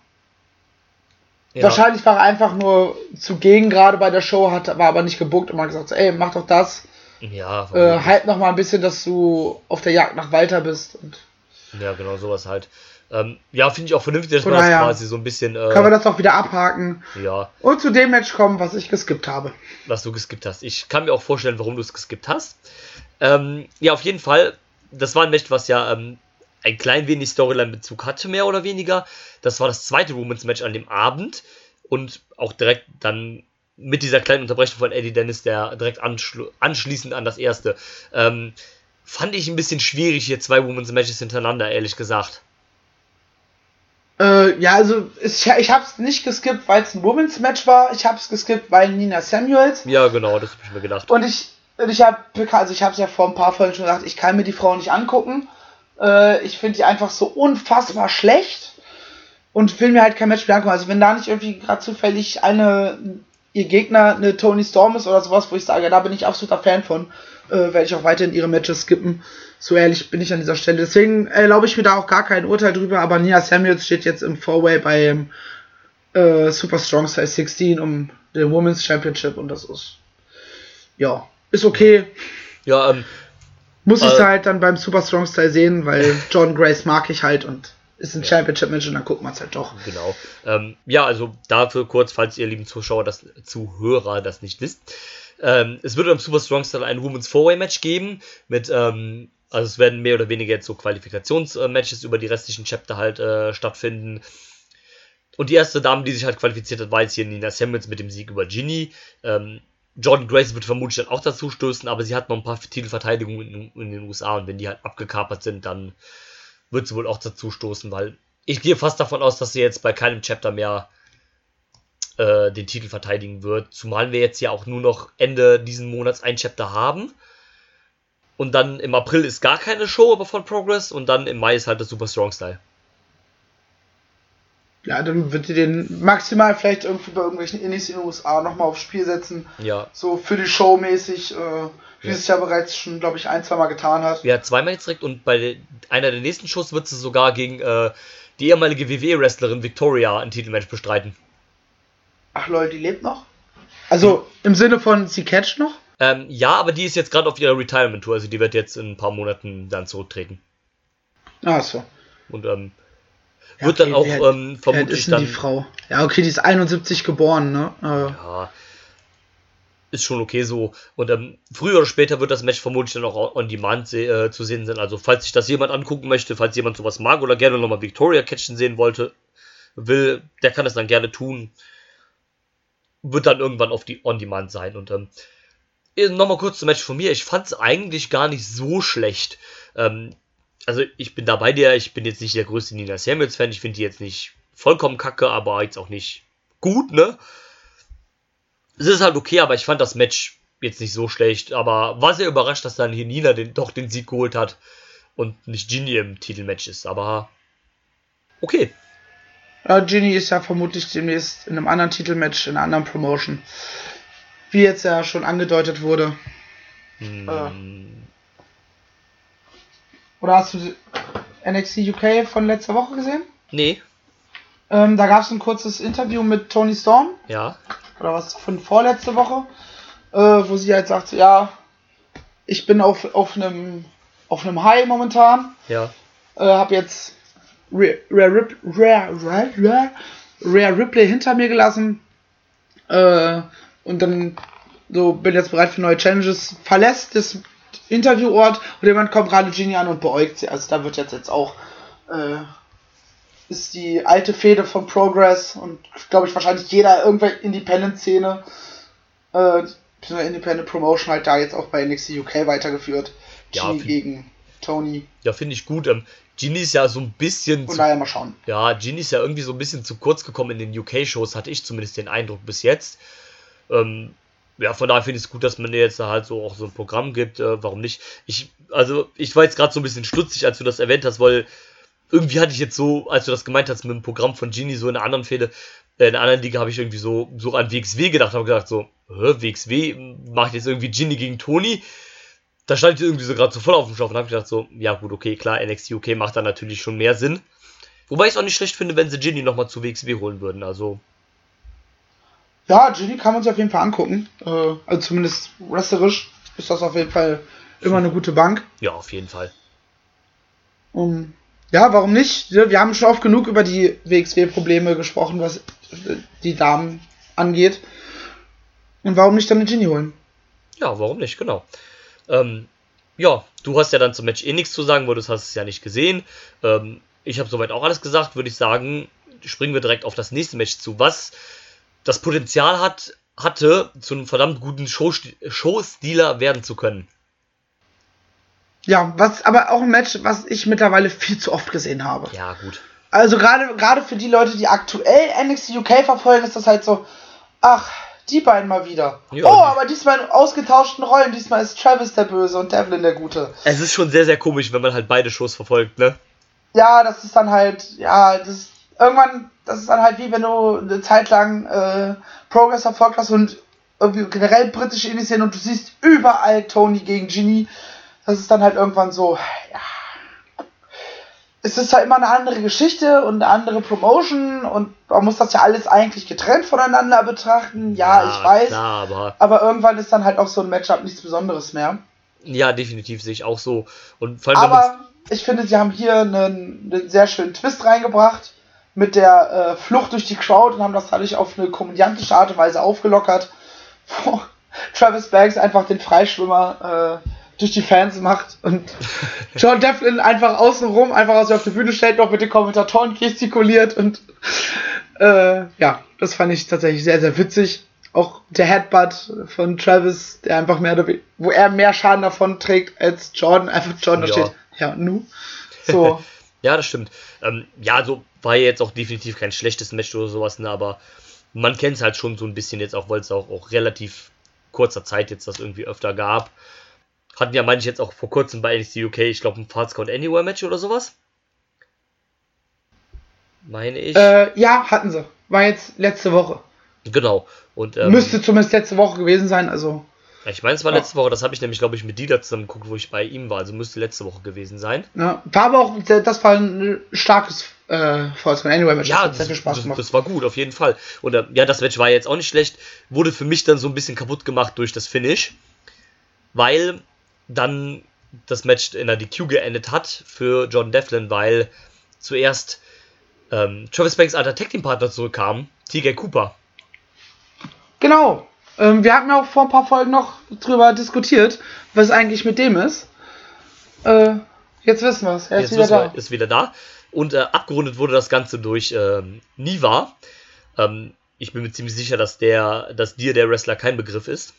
ja. wahrscheinlich war er einfach nur zugegen gerade bei der Show, hat, war aber nicht gebuckt und hat gesagt, so, ey, mach doch das. Ja, Äh, halt noch mal ein bisschen, dass du auf der Jagd nach Walter bist. Ja, genau, sowas halt. Ähm, ja, finde ich auch vernünftig, dass man das quasi so ein bisschen, können wir äh, das auch wieder abhaken ja, und zu dem Match kommen, was ich geskippt habe. was du geskippt hast. Ich kann mir auch vorstellen, warum du es geskippt hast. Ähm, ja, auf jeden Fall, das war ein Match, was ja ähm, ein klein wenig Storyline-Bezug hatte, mehr oder weniger. Das war das zweite Women's-Match an dem Abend und auch direkt dann mit dieser kleinen Unterbrechung von Eddie Dennis, der direkt anschlu anschließend an das erste. Ähm, fand ich ein bisschen schwierig, hier zwei Women's Matches hintereinander, ehrlich gesagt. Äh, ja, also ich, ich habe es nicht geskippt, weil es ein Women's Match war. Ich habe es geskippt, weil Nina Samuels Ja, genau, das habe ich mir gedacht. und ich ich habe also ich habe es ja vor ein paar Folgen schon gesagt, ich kann mir die Frau nicht angucken. Äh, ich finde die einfach so unfassbar schlecht und will mir halt kein Match mehr angucken. Also wenn da nicht irgendwie gerade zufällig eine ihr Gegner eine Tony Storm ist oder sowas, wo ich sage, da bin ich absoluter Fan von, äh, werde ich auch weiterhin ihre Matches skippen. So ehrlich bin ich an dieser Stelle. Deswegen erlaube ich mir da auch gar kein Urteil drüber, aber Nia Samuels steht jetzt im Four-Way beim äh, Super Strong Size 16 um den Women's Championship und das ist ja, ist okay. Ja, ähm, Muss ich Äh, halt dann beim Super Strong Style sehen, weil <laughs> John Grace mag ich halt und ist ein Championship Match und dann guckt man es halt doch. Genau. Ähm, ja, also dafür kurz, falls ihr lieben Zuschauer, das Zuhörer das nicht wisst. Ähm, es wird am Super Strong Style ein Women's Four-Way Match geben mit, ähm, also es werden mehr oder weniger jetzt so Qualifikationsmatches über die restlichen Chapter halt äh, stattfinden. Und die erste Dame, die sich halt qualifiziert hat, war jetzt hier Nina Samuels mit dem Sieg über Ginny. Ähm, Jordan Grace wird vermutlich dann auch dazu stoßen, aber sie hat noch ein paar Titelverteidigungen in, in den USA und wenn die halt abgekapert sind, dann wird sie wohl auch dazu stoßen, weil ich gehe fast davon aus, dass sie jetzt bei keinem Chapter mehr äh, den Titel verteidigen wird, zumal wir jetzt ja auch nur noch Ende diesen Monats ein Chapter haben. Und dann im April ist gar keine Show aber von Progress und dann im Mai ist halt das Super Strong Style. Ja, dann wird die den maximal vielleicht irgendwie bei irgendwelchen Indies in den USA nochmal aufs Spiel setzen. Ja. So für die Show mäßig, äh, wie es ja bereits schon, glaube ich, ein, zwei Mal getan hat. Ja, zweimal jetzt direkt und bei einer der nächsten Shows wird sie sogar gegen äh, die ehemalige WWE-Wrestlerin Victoria ein Titelmatch bestreiten. Ach lol, die lebt noch? Also im Sinne von sie catcht noch? Ähm, ja, aber die ist jetzt gerade auf ihrer Retirement-Tour, also die wird jetzt in ein paar Monaten dann zurücktreten. Ach so. Und ähm, Ja, wird dann auch alt- ähm, vermutlich ist denn dann. die Frau? Ja, okay, die ist 71 geboren, ne? Äh, Ja, ist schon okay so. Und ähm, früher oder später wird das Match vermutlich dann auch on demand se äh, zu sehen sein. Also falls sich das jemand angucken möchte, falls jemand sowas mag oder gerne nochmal Victoria catchen sehen wollte, will, der kann das dann gerne tun. Wird dann irgendwann auf die on demand sein. Und ähm, nochmal kurz zum Match von mir. Ich fand es eigentlich gar nicht so schlecht. Ähm, also ich bin da bei dir. Ich bin jetzt nicht der größte Nina Samuels Fan. Ich finde die jetzt nicht vollkommen kacke, aber jetzt auch nicht gut, ne? es ist halt okay, aber ich fand das Match jetzt nicht so schlecht. Aber war sehr überrascht, dass dann hier Nina den, doch den Sieg geholt hat und nicht Ginny im Titelmatch ist. Aber okay. Ja, Ginny ist ja vermutlich demnächst in einem anderen Titelmatch, in einer anderen Promotion. Wie jetzt ja schon angedeutet wurde. Hm, Äh. Oder hast du NXT UK von letzter Woche gesehen? Nee, Ähm, da gab es ein kurzes Interview mit Tony Storm, ja. oder was von vorletzte Woche, äh, wo sie halt sagt, ja, ich bin auf, auf einem auf einem High momentan, Ja. äh, habe jetzt Rare, Rare, Rip- Rare, Rare, Rare, Ripley hinter mir gelassen äh, und dann so bin jetzt bereit für neue Challenges, verlässt das Interviewort und jemand kommt gerade Genie an und beäugt sie. Also da wird jetzt jetzt auch äh, ist die alte Fehde von Progress und glaube ich wahrscheinlich jeder irgendwelche Independent-Szene äh, Independent Promotion halt da jetzt auch bei NXT UK weitergeführt. Ja, Genie find- gegen Tony. Ja, finde ich gut. Ähm, Genie ist ja so ein bisschen zu, daher mal schauen. ja, Genie ist ja irgendwie so ein bisschen zu kurz gekommen in den UK-Shows, hatte ich zumindest den Eindruck bis jetzt. Ähm, ja, von daher finde ich es gut, dass man dir jetzt da halt so auch so ein Programm gibt. Äh, warum nicht? Ich, also, ich war jetzt gerade so ein bisschen stutzig, als du das erwähnt hast, weil irgendwie hatte ich jetzt so, als du das gemeint hast mit dem Programm von Genie, so in einer anderen Fehde, äh, in einer anderen Liga habe ich irgendwie so, so an WXW gedacht, habe gedacht so, hä, WXW macht jetzt irgendwie Genie gegen Tony. Da stand ich irgendwie so gerade so voll auf dem Stoff und habe gedacht so, ja gut, okay, klar, NXT UK macht da natürlich schon mehr Sinn. Wobei ich es auch nicht schlecht finde, wenn sie Ginny nochmal zu WXW holen würden. Also, Ja, Genie kann man sich auf jeden Fall angucken. Äh, also zumindest wrestlerisch ist das auf jeden Fall immer eine gute Bank. ja, auf jeden Fall. Um, ja, warum nicht? Wir haben schon oft genug über die WXW-Probleme gesprochen, was äh, die Damen angeht. Und warum nicht dann eine Genie holen? Ja, warum nicht, genau. Ähm, ja, du hast ja dann zum Match eh nichts zu sagen, weil du hast es ja nicht gesehen. Ähm, ich habe soweit auch alles gesagt, würde ich sagen, springen wir direkt auf das nächste Match zu, was das Potenzial hat, hatte, zu einem verdammt guten Showstealer werden zu können. Ja, was aber auch ein Match, was ich mittlerweile viel zu oft gesehen habe. Ja, gut. Also gerade gerade für die Leute, die aktuell NXT UK verfolgen, ist das halt so, ach, die beiden mal wieder. Ja, oh, aber diesmal in ausgetauschten Rollen. Diesmal ist Travis der Böse und Devlin der Gute. Es ist schon sehr, sehr komisch, wenn man halt beide Shows verfolgt, ne? Ja, das ist dann halt, ja, das ist, irgendwann, das ist dann halt wie wenn du eine Zeit lang äh, Progress verfolgt hast und irgendwie generell britische Indies sehen und du siehst überall Tony gegen Genie. Das ist dann halt irgendwann so, ja. Es ist halt immer eine andere Geschichte und eine andere Promotion und man muss das ja alles eigentlich getrennt voneinander betrachten. Ja, ich weiß. Klar, aber Aber irgendwann ist dann halt auch so ein Matchup nichts Besonderes mehr. ja, definitiv sehe ich auch so. Und vor allem, Aber ich finde, sie haben hier einen, einen sehr schönen Twist reingebracht mit der äh, Flucht durch die Crowd und haben das dadurch auf eine komödiantische Art und Weise aufgelockert, wo <laughs> Travis Banks einfach den Freischwimmer äh, durch die Fans macht und <laughs> John Devlin einfach außenrum, einfach aus auf die Bühne stellt, noch mit den Kommentatoren gestikuliert und äh, ja, das fand ich tatsächlich sehr, sehr witzig. Auch der Headbutt von Travis, der einfach mehr, wo er mehr Schaden davon trägt als Jordan, einfach Jordan da Ja. steht, ja, nu. <laughs> So, Ja, das stimmt. Ähm, ja, so war jetzt auch definitiv kein schlechtes Match oder sowas, ne, aber man kennt es halt schon so ein bisschen jetzt auch, weil es auch, auch relativ kurzer Zeit jetzt das irgendwie öfter gab. Hatten ja manche jetzt auch vor kurzem bei NXT UK, ich glaube, ein Fast Count Anywhere Match oder sowas. Meine ich. äh, ja, hatten sie. War jetzt letzte Woche. Genau. Und ähm, Müsste zumindest letzte Woche gewesen sein, also. ich meine, es war Ja. letzte Woche, das habe ich nämlich, glaube ich, mit Dieter zusammen geguckt, wo ich bei ihm war. Also müsste letzte Woche gewesen sein. Ja, war aber auch, das war ein starkes äh, Falls von Anyway Match. Ja, hat das, sehr viel Spaß das, gemacht. das war gut, auf jeden Fall. Und äh, ja, das Match war jetzt auch nicht schlecht. Wurde für mich dann so ein bisschen kaputt gemacht durch das Finish. Weil dann das Match in der DQ geendet hat für John Devlin, weil zuerst ähm, Travis Banks alter Tag Team Partner zurückkam, TK Cooper. Genau. Ähm, wir hatten ja auch vor ein paar Folgen noch drüber diskutiert, was eigentlich mit dem ist. Äh, jetzt wissen wir es. Er ist Jetzt wieder da. ist wieder da. Und äh, abgerundet wurde das Ganze durch ähm, Niva. Ähm, ich bin mir ziemlich sicher, dass der, dass dir der Wrestler kein Begriff ist.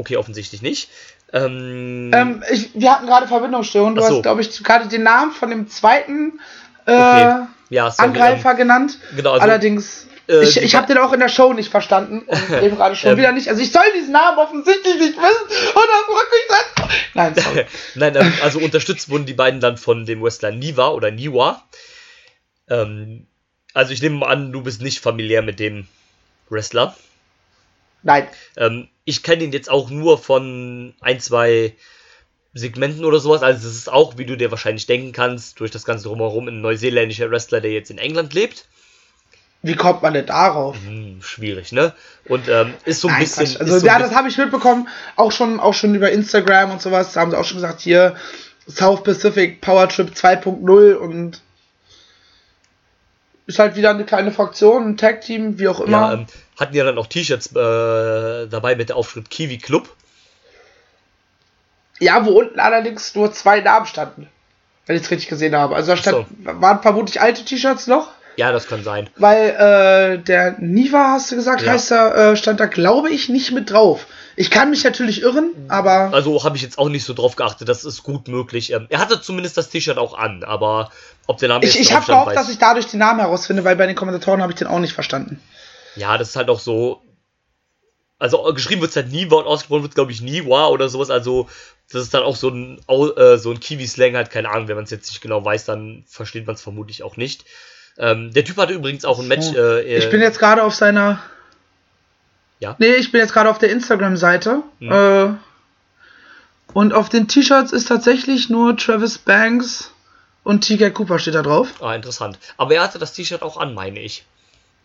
Okay, offensichtlich nicht. Ähm, Ähm, ich, wir hatten gerade Verbindungsstörungen. Du so. hast, glaube ich, gerade den Namen von dem zweiten äh, Okay. ja, sorry, Angreifer genannt. Ähm, genau, also, Allerdings, äh, ich, ich habe den auch in der Show nicht verstanden und <laughs> eben gerade schon Ähm. wieder nicht. Also ich soll diesen Namen offensichtlich nicht wissen und das rück ich dann. Nein, sorry. <laughs> Nein, ähm, also unterstützt wurden die beiden dann von dem Wrestler Niva oder Niwa. Ähm, also ich nehme mal an, du bist nicht familiär mit dem Wrestler. Nein. Ähm, ich kenne ihn jetzt auch nur von ein, zwei Segmenten oder sowas. Also es ist auch, wie du dir wahrscheinlich denken kannst, durch das ganze drumherum ein neuseeländischer Wrestler, der jetzt in England lebt. Wie kommt man denn darauf? Hm, schwierig, ne? Und ähm, ist so ein Nein, bisschen. Quatsch. Also so ja, das habe ich mitbekommen, auch schon, auch schon über Instagram und sowas. Da haben sie auch schon gesagt, hier South Pacific Power Trip 2.0 und ist halt wieder eine kleine Fraktion, ein Tag-Team, wie auch immer. Ja, ähm, hatten ja dann auch T-Shirts äh, dabei mit der Aufschrift Kiwi Club. Ja, wo unten allerdings nur zwei Namen standen. Wenn ich es richtig gesehen habe. Also da stand, So. waren vermutlich alte T-Shirts noch, Ja, das kann sein. weil äh, der Niva, hast du gesagt, Ja. heißt er, äh, stand da, glaube ich, nicht mit drauf. Ich kann mich natürlich irren, aber Also habe ich jetzt auch nicht so drauf geachtet, das ist gut möglich. Ähm, er hatte zumindest das T-Shirt auch an, aber ob der Name ich, jetzt ich habe gehofft, dass ich dadurch den Namen herausfinde, weil bei den Kommentatoren habe ich den auch nicht verstanden. Ja, das ist halt auch so. Also geschrieben wird es halt Niwa und ausgesprochen wird glaube ich Niwa oder sowas. Also das ist dann auch so ein, äh, so ein Kiwi-Slang, halt keine Ahnung. Wenn man es jetzt nicht genau weiß, dann versteht man es vermutlich auch nicht. Ähm, der Typ hatte übrigens auch ein Match. Äh, Ich bin jetzt gerade auf seiner. Ja? Nee, ich bin jetzt gerade auf der Instagram-Seite. Hm. Äh, und auf den T-Shirts ist tatsächlich nur Travis Banks und TK Cooper steht da drauf. Ah, interessant. Aber er hatte das T-Shirt auch an, meine ich.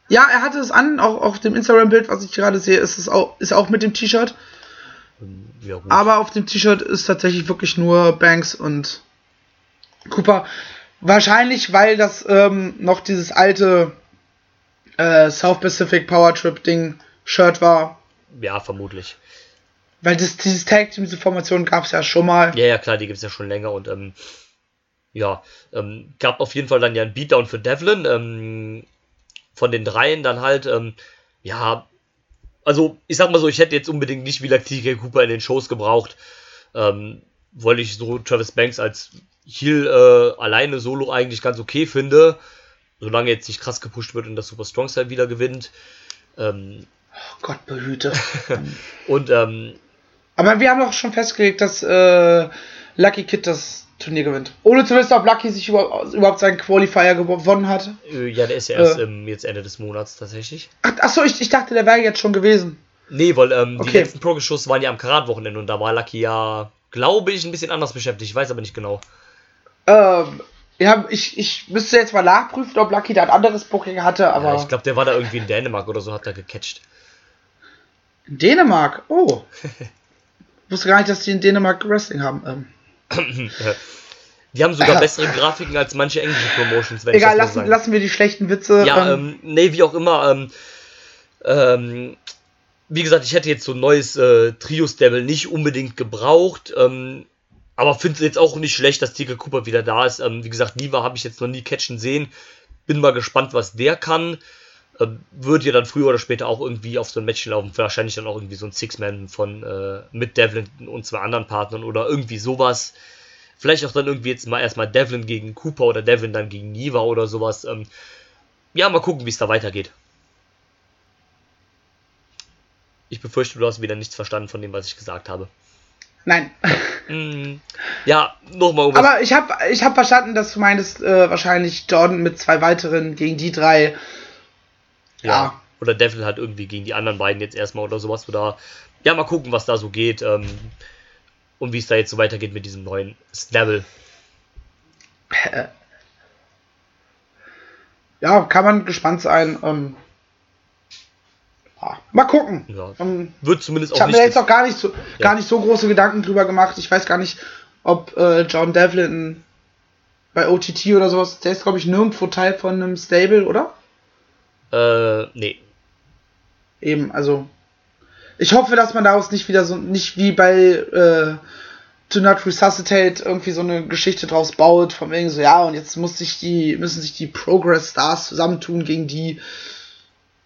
Ja, er hatte es an, auch auf dem Instagram-Bild, was ich gerade sehe, ist es auch, ist auch mit dem T-Shirt. Ähm, Ja. Aber auf dem T-Shirt ist tatsächlich wirklich nur Banks und Cooper. Wahrscheinlich, weil das ähm, noch dieses alte äh, South Pacific Power Trip Ding Shirt war. ja, vermutlich. Weil das, dieses Tag Team, diese Formation gab es ja schon mal. Ja, ja, klar, die gibt es ja schon länger und ähm, ja, ähm, gab auf jeden Fall dann ja einen Beatdown für Devlin. Ähm, von den dreien dann halt, ähm, ja, also ich sag mal so, ich hätte jetzt unbedingt nicht wie TK Cooper in den Shows gebraucht, ähm, weil ich so Travis Banks als Heel äh, alleine solo eigentlich ganz okay finde, solange jetzt nicht krass gepusht wird und das Super Strong Style wieder gewinnt. Ähm, Oh Gott behüte. <laughs> und ähm, Aber wir haben doch schon festgelegt, dass äh, Lucky Kid das Turnier gewinnt. Ohne zu wissen, ob Lucky sich überhaupt, überhaupt seinen Qualifier gewonnen hat. äh, ja, der ist ja erst Äh. im, jetzt Ende des Monats tatsächlich. Ach, achso, ich, ich dachte, der wäre jetzt schon gewesen. Nee, weil ähm, die Okay. letzten Progress-Shows waren ja am Karat-Wochenende und da war Lucky ja, glaube ich, ein bisschen anders beschäftigt. Ich weiß aber nicht genau. Ähm, ja, ich, ich müsste jetzt mal nachprüfen, ob Lucky da ein anderes Booking hatte, aber Ja, ich glaube, der war da irgendwie in Dänemark oder so, hat er gecatcht. in Dänemark. Oh. <laughs> wusste gar nicht, dass die in Dänemark Wrestling haben. Ähm, Die haben sogar bessere Grafiken als manche englische Promotions, wenn egal, ich das lassen, lassen wir die schlechten Witze. Ja, ähm, ähm, nee, wie auch immer. Ähm, ähm, wie gesagt, ich hätte jetzt so ein neues äh, Trio-Stable nicht unbedingt gebraucht. Ähm, aber finde es jetzt auch nicht schlecht, dass Tigre Cooper wieder da ist. Ähm, wie gesagt, Niva habe ich jetzt noch nie catchen sehen. Bin mal gespannt, was der kann. Ähm, wird ja dann früher oder später auch irgendwie auf so ein Match laufen. Wahrscheinlich dann auch irgendwie so ein Six-Man von äh, mit Devlin und zwei anderen Partnern oder irgendwie sowas. Vielleicht auch dann irgendwie jetzt mal erstmal Devlin gegen Cooper oder Devlin dann gegen Niva oder sowas. Ähm, ja, mal gucken, wie es da weitergeht. Ich befürchte, du hast wieder nichts verstanden von dem, was ich gesagt habe. Nein. Hm, <laughs> ja, nochmal um. Aber ich habe ich hab verstanden, dass du meintest, äh, wahrscheinlich Jordan mit zwei weiteren gegen die drei. ja. Oder Devlin halt irgendwie gegen die anderen beiden jetzt erstmal oder sowas. Oder ja, mal gucken, was da so geht. Ähm, und wie es da jetzt so weitergeht mit diesem neuen Snabble. Ja, kann man gespannt sein. Ähm, ja, mal gucken. Ja. Ähm, Wird zumindest ich auch habe mir jetzt auch gar nicht so, gar nicht so große Gedanken drüber gemacht. Ich weiß gar nicht, ob äh, John Devlin bei OTT oder sowas, der ist glaube ich nirgendwo Teil von einem Stable, oder? Äh, nee. Eben, also ich hoffe, dass man daraus nicht wieder so, nicht wie bei äh, Do Not Resuscitate irgendwie so eine Geschichte draus baut, von wegen so, ja, und jetzt muss sich die, müssen sich die Progress Stars zusammentun gegen die.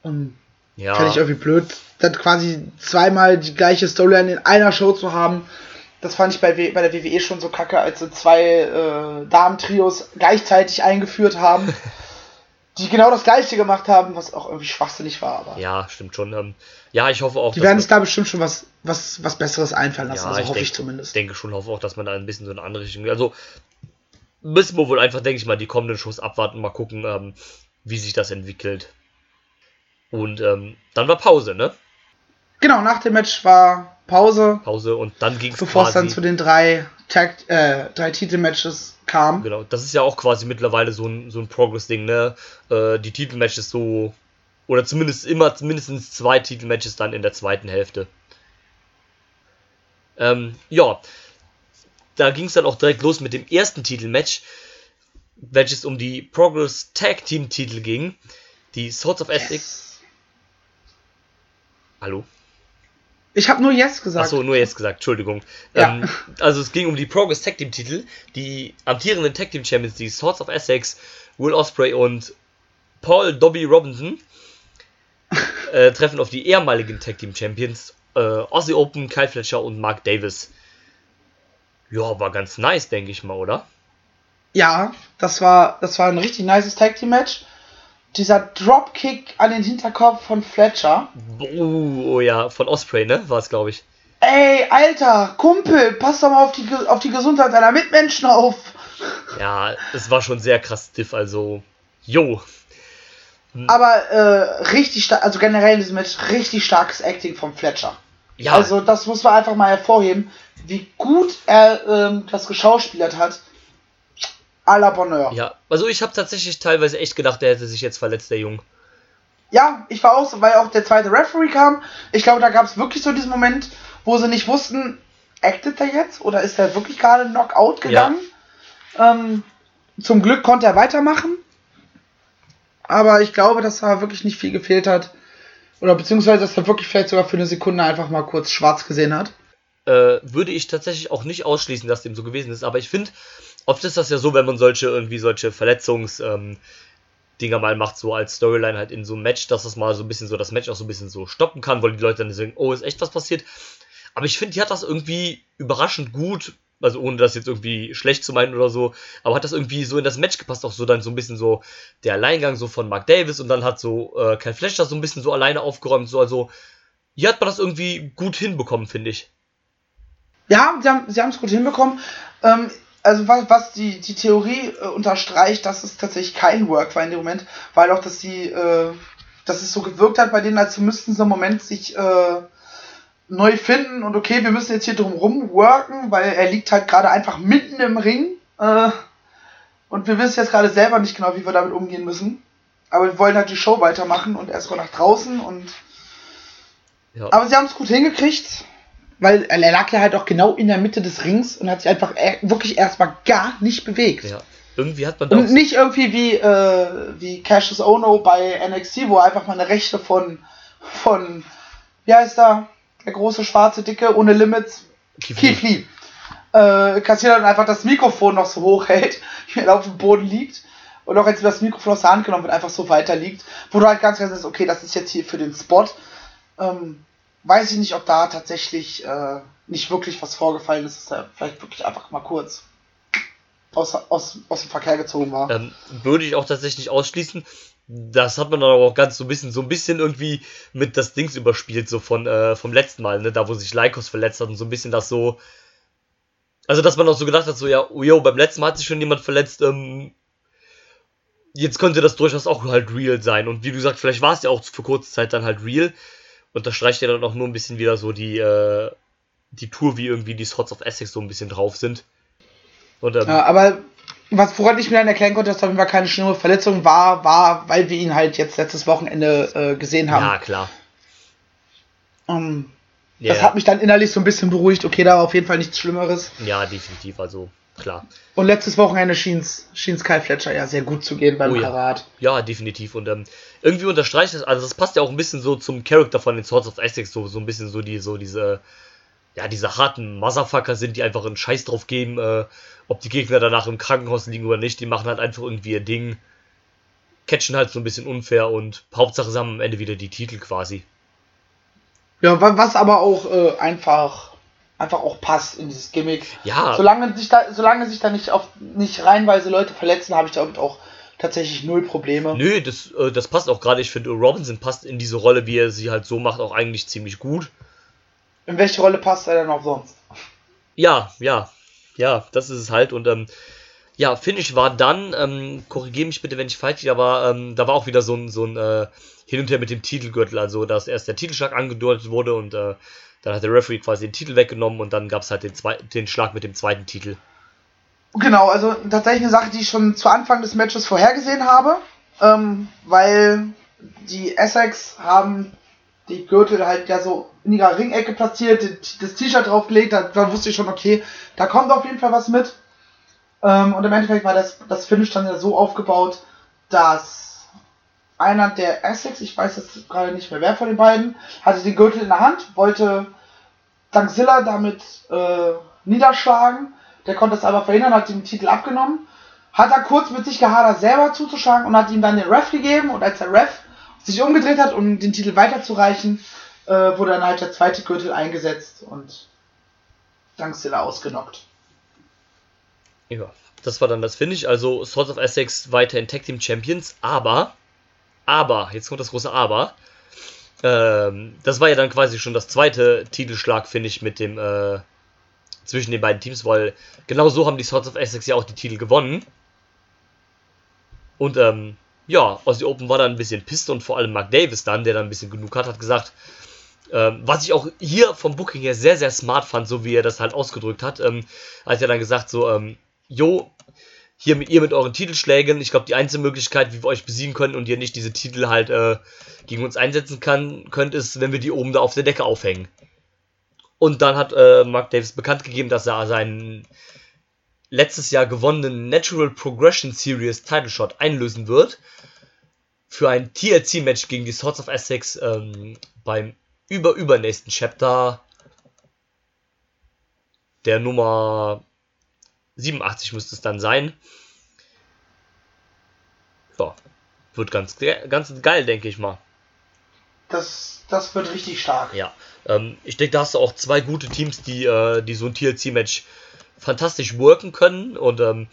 Ähm, Ja. Fände ich irgendwie blöd, dann quasi zweimal die gleiche Storyline in einer Show zu haben. Das fand ich bei, w bei der WWE schon so kacke, als sie zwei äh, Damen-Trios gleichzeitig eingeführt haben, <laughs> die genau das gleiche gemacht haben, was auch irgendwie schwachsinnig war. Aber Ja, stimmt schon. Ähm, ja, ich hoffe auch, die werden sich da bestimmt schon was, was, was Besseres einfallen lassen, Ja, also ich hoffe denk- ich zumindest. denke schon, hoffe auch, dass man da ein bisschen so eine andere Richtung. Also müssen wir wohl einfach, denke ich mal, die kommenden Shows abwarten, mal gucken, ähm, wie sich das entwickelt. Und ähm, dann war Pause, ne? Genau, nach dem Match war Pause, Pause und dann ging es bevor es dann zu den drei, Tag, äh, drei Titelmatches kam. Genau, das ist ja auch quasi mittlerweile so ein, so ein Progress-Ding, ne? Äh, die Titelmatches so, oder zumindest immer mindestens zwei Titelmatches dann in der zweiten Hälfte. Ähm, ja, da ging es dann auch direkt los mit dem ersten Titelmatch, welches um die Progress Tag Team Titel ging. Die Swords of Essex. Yes. Hallo? Ich habe nur Yes gesagt. Achso, nur jetzt gesagt, Entschuldigung. Ja. Ähm, also es ging um die Progress Tag Team Titel. Die amtierenden Tag Team Champions, die Swords of Essex, Will Ospreay und Paul Dobby Robinson, <laughs> äh, treffen auf die ehemaligen Tag Team Champions, äh, Aussie Open, Kyle Fletcher und Mark Davis. Ja, war ganz nice, denke ich mal, oder? Ja, das war, das war ein richtig nices Tag Team Match. Dieser Dropkick an den Hinterkopf von Fletcher. Oh, oh ja, von Osprey, ne? War es, glaube ich. Ey, Alter, Kumpel, pass doch mal auf die, auf die Gesundheit deiner Mitmenschen auf. Ja, es war schon sehr krass stiff, also. Jo. Aber äh, richtig stark, also generell in diesem Match richtig starkes Acting von Fletcher. Ja, Also das muss man einfach mal hervorheben, wie gut er ähm, das geschauspielert hat. À la Bonheur. ja. Also ich habe tatsächlich teilweise echt gedacht, der hätte sich jetzt verletzt, der Jung. Ja, ich war auch so, weil auch der zweite Referee kam. Ich glaube, da gab es wirklich so diesen Moment, wo sie nicht wussten, actet er jetzt oder ist er wirklich gerade Knockout gegangen? Ähm, zum Glück konnte er weitermachen. Aber ich glaube, dass da wirklich nicht viel gefehlt hat. Oder beziehungsweise, dass er wirklich vielleicht sogar für eine Sekunde einfach mal kurz schwarz gesehen hat. äh, würde ich tatsächlich auch nicht ausschließen, dass dem so gewesen ist. Aber ich finde, oft ist das ja so, wenn man solche irgendwie solche Verletzungs ähm, Dinger mal macht, so als Storyline halt in so einem Match, dass das mal so ein bisschen so das Match auch so ein bisschen so stoppen kann, weil die Leute dann sagen, oh, ist echt was passiert. Aber ich finde, die hat das irgendwie überraschend gut, also ohne das jetzt irgendwie schlecht zu meinen oder so, aber hat das irgendwie so in das Match gepasst, auch so dann so ein bisschen so der Alleingang so von Mark Davis und dann hat so äh, Kyle Fletcher so ein bisschen so alleine aufgeräumt, so also hier hat man das irgendwie gut hinbekommen, finde ich. Ja, sie haben sie haben es gut hinbekommen. Ähm, also was, was die, die Theorie äh, unterstreicht, dass es tatsächlich kein Work war in dem Moment, weil auch, dass die, äh, dass es so gewirkt hat bei denen, als müssten sie im Moment sich äh, neu finden und okay, wir müssen jetzt hier drum rum worken, weil er liegt halt gerade einfach mitten im Ring äh, und wir wissen jetzt gerade selber nicht genau, wie wir damit umgehen müssen. Aber wir wollen halt die Show weitermachen und erstmal nach draußen und Ja. aber sie haben es gut hingekriegt, weil er lag ja halt auch genau in der Mitte des Rings und hat sich einfach wirklich erstmal gar nicht bewegt. Ja, irgendwie hat man Und nicht irgendwie wie, äh, wie Cassius Ono bei NXT, wo er einfach mal eine Rechte von, von, wie heißt er, der große schwarze Dicke ohne Limits, Keith Lee. Äh, kassiert und einfach das Mikrofon noch so hoch hält, <laughs> wie er auf dem Boden liegt. Und auch jetzt das Mikrofon aus der Hand genommen wird, einfach so weiter liegt, wo du halt ganz ganz sagst, okay, das ist jetzt hier für den Spot. Ähm, weiß ich nicht, ob da tatsächlich äh, nicht wirklich was vorgefallen ist, dass er vielleicht wirklich einfach mal kurz aus, aus, aus dem Verkehr gezogen war. Ähm, würde ich auch tatsächlich ausschließen. Das hat man dann aber auch ganz so ein bisschen, so ein bisschen irgendwie mit das Dings überspielt, so von, äh, vom letzten Mal, ne, da wo sich Lycos verletzt hat und so ein bisschen das so. Also, dass man auch so gedacht hat, so, ja, oh, yo, beim letzten Mal hat sich schon jemand verletzt, ähm, jetzt könnte das durchaus auch halt real sein. Und wie du gesagt, vielleicht war es ja auch für kurze Zeit dann halt real. Und das streicht ja dann auch nur ein bisschen wieder so die, äh, die Tour, wie irgendwie die Swords of Essex so ein bisschen drauf sind. Und, ähm, Ja, aber was woran ich mir dann erklären konnte, dass auf jeden Fall keine schlimme Verletzung war, war, weil wir ihn halt jetzt letztes Wochenende äh, gesehen haben. ja, klar. Ähm, Ja, das hat mich dann innerlich so ein bisschen beruhigt. Okay, da war auf jeden Fall nichts Schlimmeres. ja, definitiv, also klar. Und letztes Wochenende schien es Kyle Fletcher ja sehr gut zu gehen beim Oh ja. Karat. Ja, definitiv. Und ähm, irgendwie unterstreicht es, also das passt ja auch ein bisschen so zum Charakter von den Swords of Essex, so, so ein bisschen so die, so diese, ja, diese harten Motherfucker sind, die einfach einen Scheiß drauf geben, äh, ob die Gegner danach im Krankenhaus liegen oder nicht, die machen halt einfach irgendwie ihr Ding, catchen halt so ein bisschen unfair und Hauptsache sie haben am Ende wieder die Titel quasi. Ja, wa- was aber auch äh, einfach, einfach auch passt in dieses Gimmick. Ja, Solange sich da, solange sich da nicht auf nicht reihenweise Leute verletzen, habe ich damit auch tatsächlich null Probleme. nö, das, äh, das passt auch gerade. Ich finde, Robinson passt in diese Rolle, wie er sie halt so macht, auch eigentlich ziemlich gut. In welche Rolle passt er denn auch sonst? Ja, ja, ja, das ist es halt. Und ähm, Ja, Finish war dann, ähm, korrigiere mich bitte, wenn ich falsch liege, aber ähm, da war auch wieder so ein, so ein äh, Hin und Her mit dem Titelgürtel, also dass erst der Titelschlag angedeutet wurde und äh, dann hat der Referee quasi den Titel weggenommen und dann gab es halt den, den Schlag mit dem zweiten Titel. Genau, also tatsächlich eine Sache, die ich schon zu Anfang des Matches vorhergesehen habe, ähm, weil die Essex haben die Gürtel halt ja so in ihrer Ringecke platziert, das T-Shirt draufgelegt, da, da wusste ich schon, okay, da kommt auf jeden Fall was mit. Ähm, und im Endeffekt war das, das Finish dann ja so aufgebaut, dass einer der Essex, ich weiß jetzt gerade nicht mehr wer von den beiden, hatte den Gürtel in der Hand, wollte Dankzilla damit äh, niederschlagen. Der konnte es aber verhindern, hat den Titel abgenommen. Hat er kurz mit sich gehadert, selber zuzuschlagen und hat ihm dann den Ref gegeben. Und als der Ref sich umgedreht hat, um den Titel weiterzureichen, äh, wurde dann halt der zweite Gürtel eingesetzt und Dankzilla ausgenockt. Ja, das war dann das Finish. Also Swords of Essex weiterhin Tag Team Champions, aber, aber, jetzt kommt das große Aber. Ähm, das war ja dann quasi schon das zweite Titelschlag-Finish mit dem, äh, zwischen den beiden Teams, weil genau so haben die Swords of Essex ja auch die Titel gewonnen. Und, ähm, ja, Aussie Open war dann ein bisschen pisst und vor allem Mark Davis dann, der dann ein bisschen genug hat, hat gesagt, ähm, was ich auch hier vom Booking her sehr, sehr smart fand, so wie er das halt ausgedrückt hat, ähm, als er dann gesagt so, ähm, jo, hier mit ihr mit euren Titelschlägen, ich glaube, die einzige Möglichkeit, wie wir euch besiegen können und ihr nicht diese Titel halt äh, gegen uns einsetzen kann, könnt, ist, wenn wir die oben da auf der Decke aufhängen. Und dann hat äh, Mark Davis bekannt gegeben, dass er seinen letztes Jahr gewonnenen Natural Progression Series Title Shot einlösen wird für ein TLC-Match gegen die Swords of Essex ähm, beim über-übernächsten Chapter der Nummer 87 müsste es dann sein. Ja, wird ganz, ganz geil, denke ich mal. Das, das wird richtig stark. Ja, ähm, ich denke, da hast du auch zwei gute Teams, die, äh, die so ein TLC-Match fantastisch worken können. Und ähm,